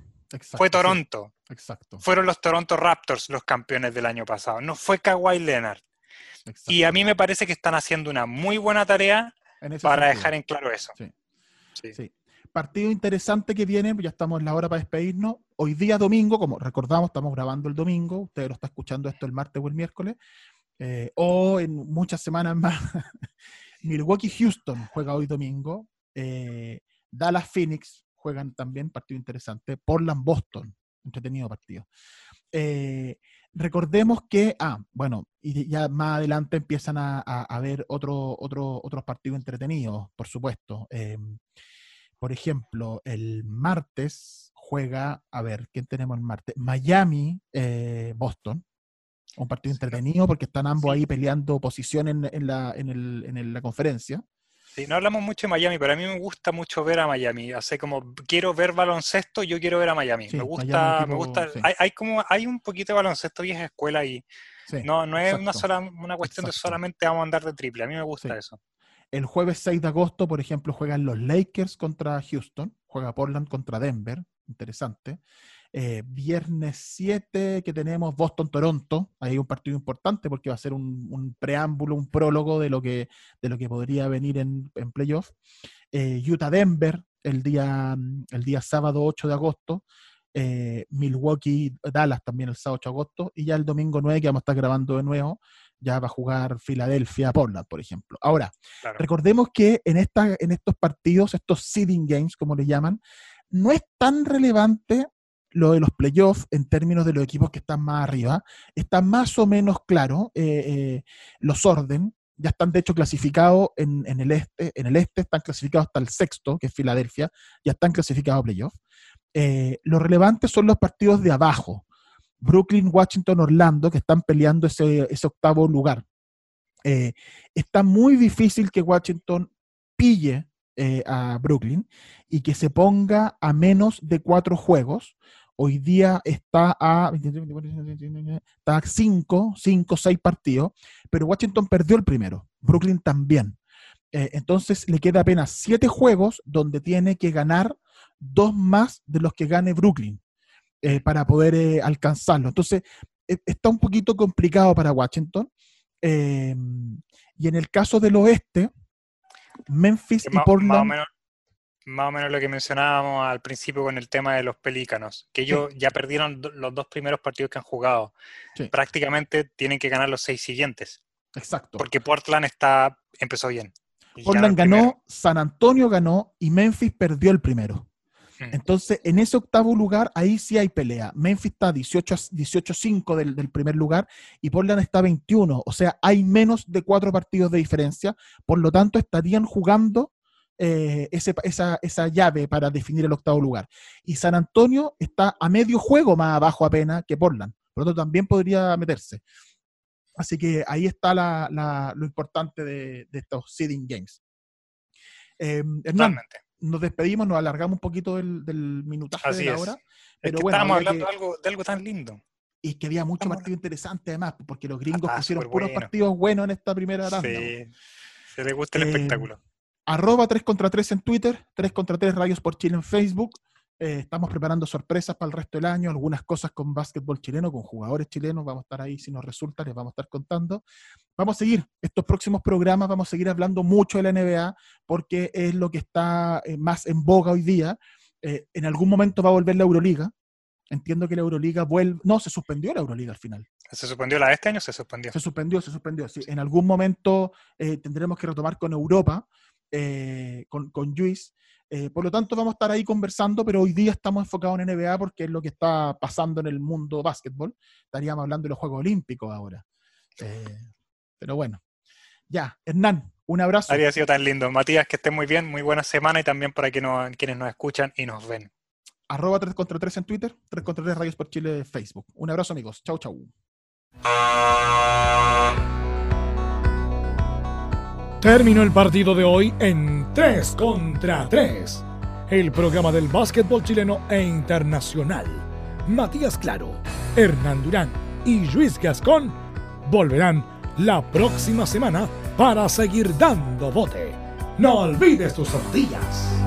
C: fue Toronto.
B: exacto.
C: Fueron los Toronto Raptors los campeones del año pasado. No fue Kawhi Leonard. Y a mí me parece que están haciendo una muy buena tarea para dejar en claro eso.
B: Sí. sí. Partido interesante que viene, ya estamos en la hora para despedirnos. Hoy día domingo, como recordamos, estamos grabando el domingo, usted lo está escuchando esto el martes o el miércoles. Eh, o en muchas semanas más, Milwaukee Houston juega hoy domingo. Eh, Dallas Phoenix juegan también, partido interesante. Portland Boston, entretenido partido. Eh, recordemos que, ah, bueno, y ya más adelante empiezan a, haber otro, otro, otros partidos entretenidos, por supuesto. Por ejemplo, el martes juega, a ver, ¿quién tenemos el martes? Miami, Boston. Un partido entretenido porque están ambos ahí peleando posición en, la, en, la conferencia.
C: Sí, no hablamos mucho de Miami, pero a mí me gusta mucho ver a Miami. Hace como quiero ver baloncesto, yo quiero ver a Miami. me gusta, me gusta. Hay, como hay un poquito de baloncesto vieja escuela ahí. no, no es una sola una cuestión de solamente vamos a andar de triple. A mí me gusta eso.
B: El jueves 6 de agosto, por ejemplo, juegan los Lakers contra Houston, juega Portland contra Denver, interesante. Eh, viernes 7 que tenemos Boston-Toronto, ahí un partido importante porque va a ser un, preámbulo, un prólogo de lo que, de lo que podría venir en, en playoff. Eh, Utah-Denver el día, el día sábado 8 de agosto. Eh, Milwaukee-Dallas también el sábado 8 de agosto. Y ya el domingo 9 que vamos a estar grabando de nuevo, ya va a jugar Filadelfia-Portland, por ejemplo. Ahora, recordemos que en, esta, en estos partidos, estos seeding games, como le llaman, no es tan relevante lo de los playoffs en términos de los equipos que están más arriba, está más o menos claro eh, eh, los orden. Ya están de hecho clasificados en, el este, en el este están clasificados hasta el sexto, que es Filadelfia, ya están clasificados a playoffs. Eh, lo relevante son los partidos de abajo. Brooklyn, Washington, Orlando, que están peleando ese, octavo lugar. está muy difícil que Washington pille a Brooklyn y que se ponga a menos de cuatro juegos, Hoy día está a, está 5, 5, 6 partidos, pero Washington perdió el primero, Brooklyn también. Eh, entonces le queda apenas 7 juegos donde tiene que ganar dos más de los que gane Brooklyn eh, para poder eh, alcanzarlo. Entonces e, está un poquito complicado para Washington. Em, y en el caso del oeste, Memphis y Portland
C: más o menos lo que mencionábamos al principio con el tema de los pelícanos, que ellos ya perdieron los dos primeros partidos que han jugado. Prácticamente tienen que ganar los seis siguientes.
B: Exacto.
C: Porque Portland está, empezó bien.
B: Portland ganó, San Antonio ganó y Memphis perdió el primero. Mm. Entonces, en ese octavo lugar, ahí sí hay pelea. Memphis está 18-5 del, del, primer lugar y Portland está 21. O sea, hay menos de cuatro partidos de diferencia. Por lo tanto, estarían jugando eh, esa, esa, llave para definir el octavo lugar. Y San Antonio está a medio juego más abajo apenas que Portland. Por lo tanto, también podría meterse. Así que ahí está lo importante de, estos seeding games. Eh, nos despedimos, nos alargamos un poquito del, del minutaje
C: Así
B: de la
C: es.
B: hora.
C: Es
B: Pero
C: que
B: bueno,
C: estábamos hablando
B: que-
C: de, algo, de algo tan lindo.
B: Y que había mucho
C: Estamos-
B: partido interesante además, porque los gringos
C: Ah,
B: pusieron puros
C: bueno.
B: partidos buenos en esta primera tanda.
C: Sí. Se le gusta el
B: Eh,
C: espectáculo.
B: Arroba 3 contra 3 en Twitter, 3 contra 3 Radios por Chile en Facebook. Eh, estamos preparando sorpresas para el resto del año, algunas cosas con básquetbol chileno, con jugadores chilenos. Vamos a estar ahí si nos resulta, les vamos a estar contando. Vamos a seguir estos próximos programas, vamos a seguir hablando mucho de la NBA porque es lo que está eh, más en boga hoy día. Eh, en algún momento va a volver la Euroliga. Entiendo que la Euroliga vuelve. No, se suspendió la Euroliga al final.
C: ¿Se suspendió la de este año? Se suspendió.
B: Se suspendió, se suspendió. Sí, en algún momento tendremos que retomar con Europa, con, con Luis. Eh, por lo tanto, vamos a estar ahí conversando, pero hoy día estamos enfocados en NBA porque es lo que está pasando en el mundo básquetbol. Estaríamos hablando de los Juegos Olímpicos ahora. Eh, pero bueno. Ya, Hernán, un abrazo.
C: Había sido tan lindo. Matías, que esté muy bien, muy buena semana y también para que no- quienes nos escuchan y nos ven.
B: Arroba 3 contra 3 en Twitter, 3 contra 3 Radios por Chile en Facebook. Un abrazo, amigos. Chau, chau.
A: Terminó el partido de hoy en 3 contra 3. El programa del básquetbol chileno e internacional. Matías Claro, Hernán Durán y Luis Gascón volverán la próxima semana para seguir dando bote. No olvides tus zapatillas.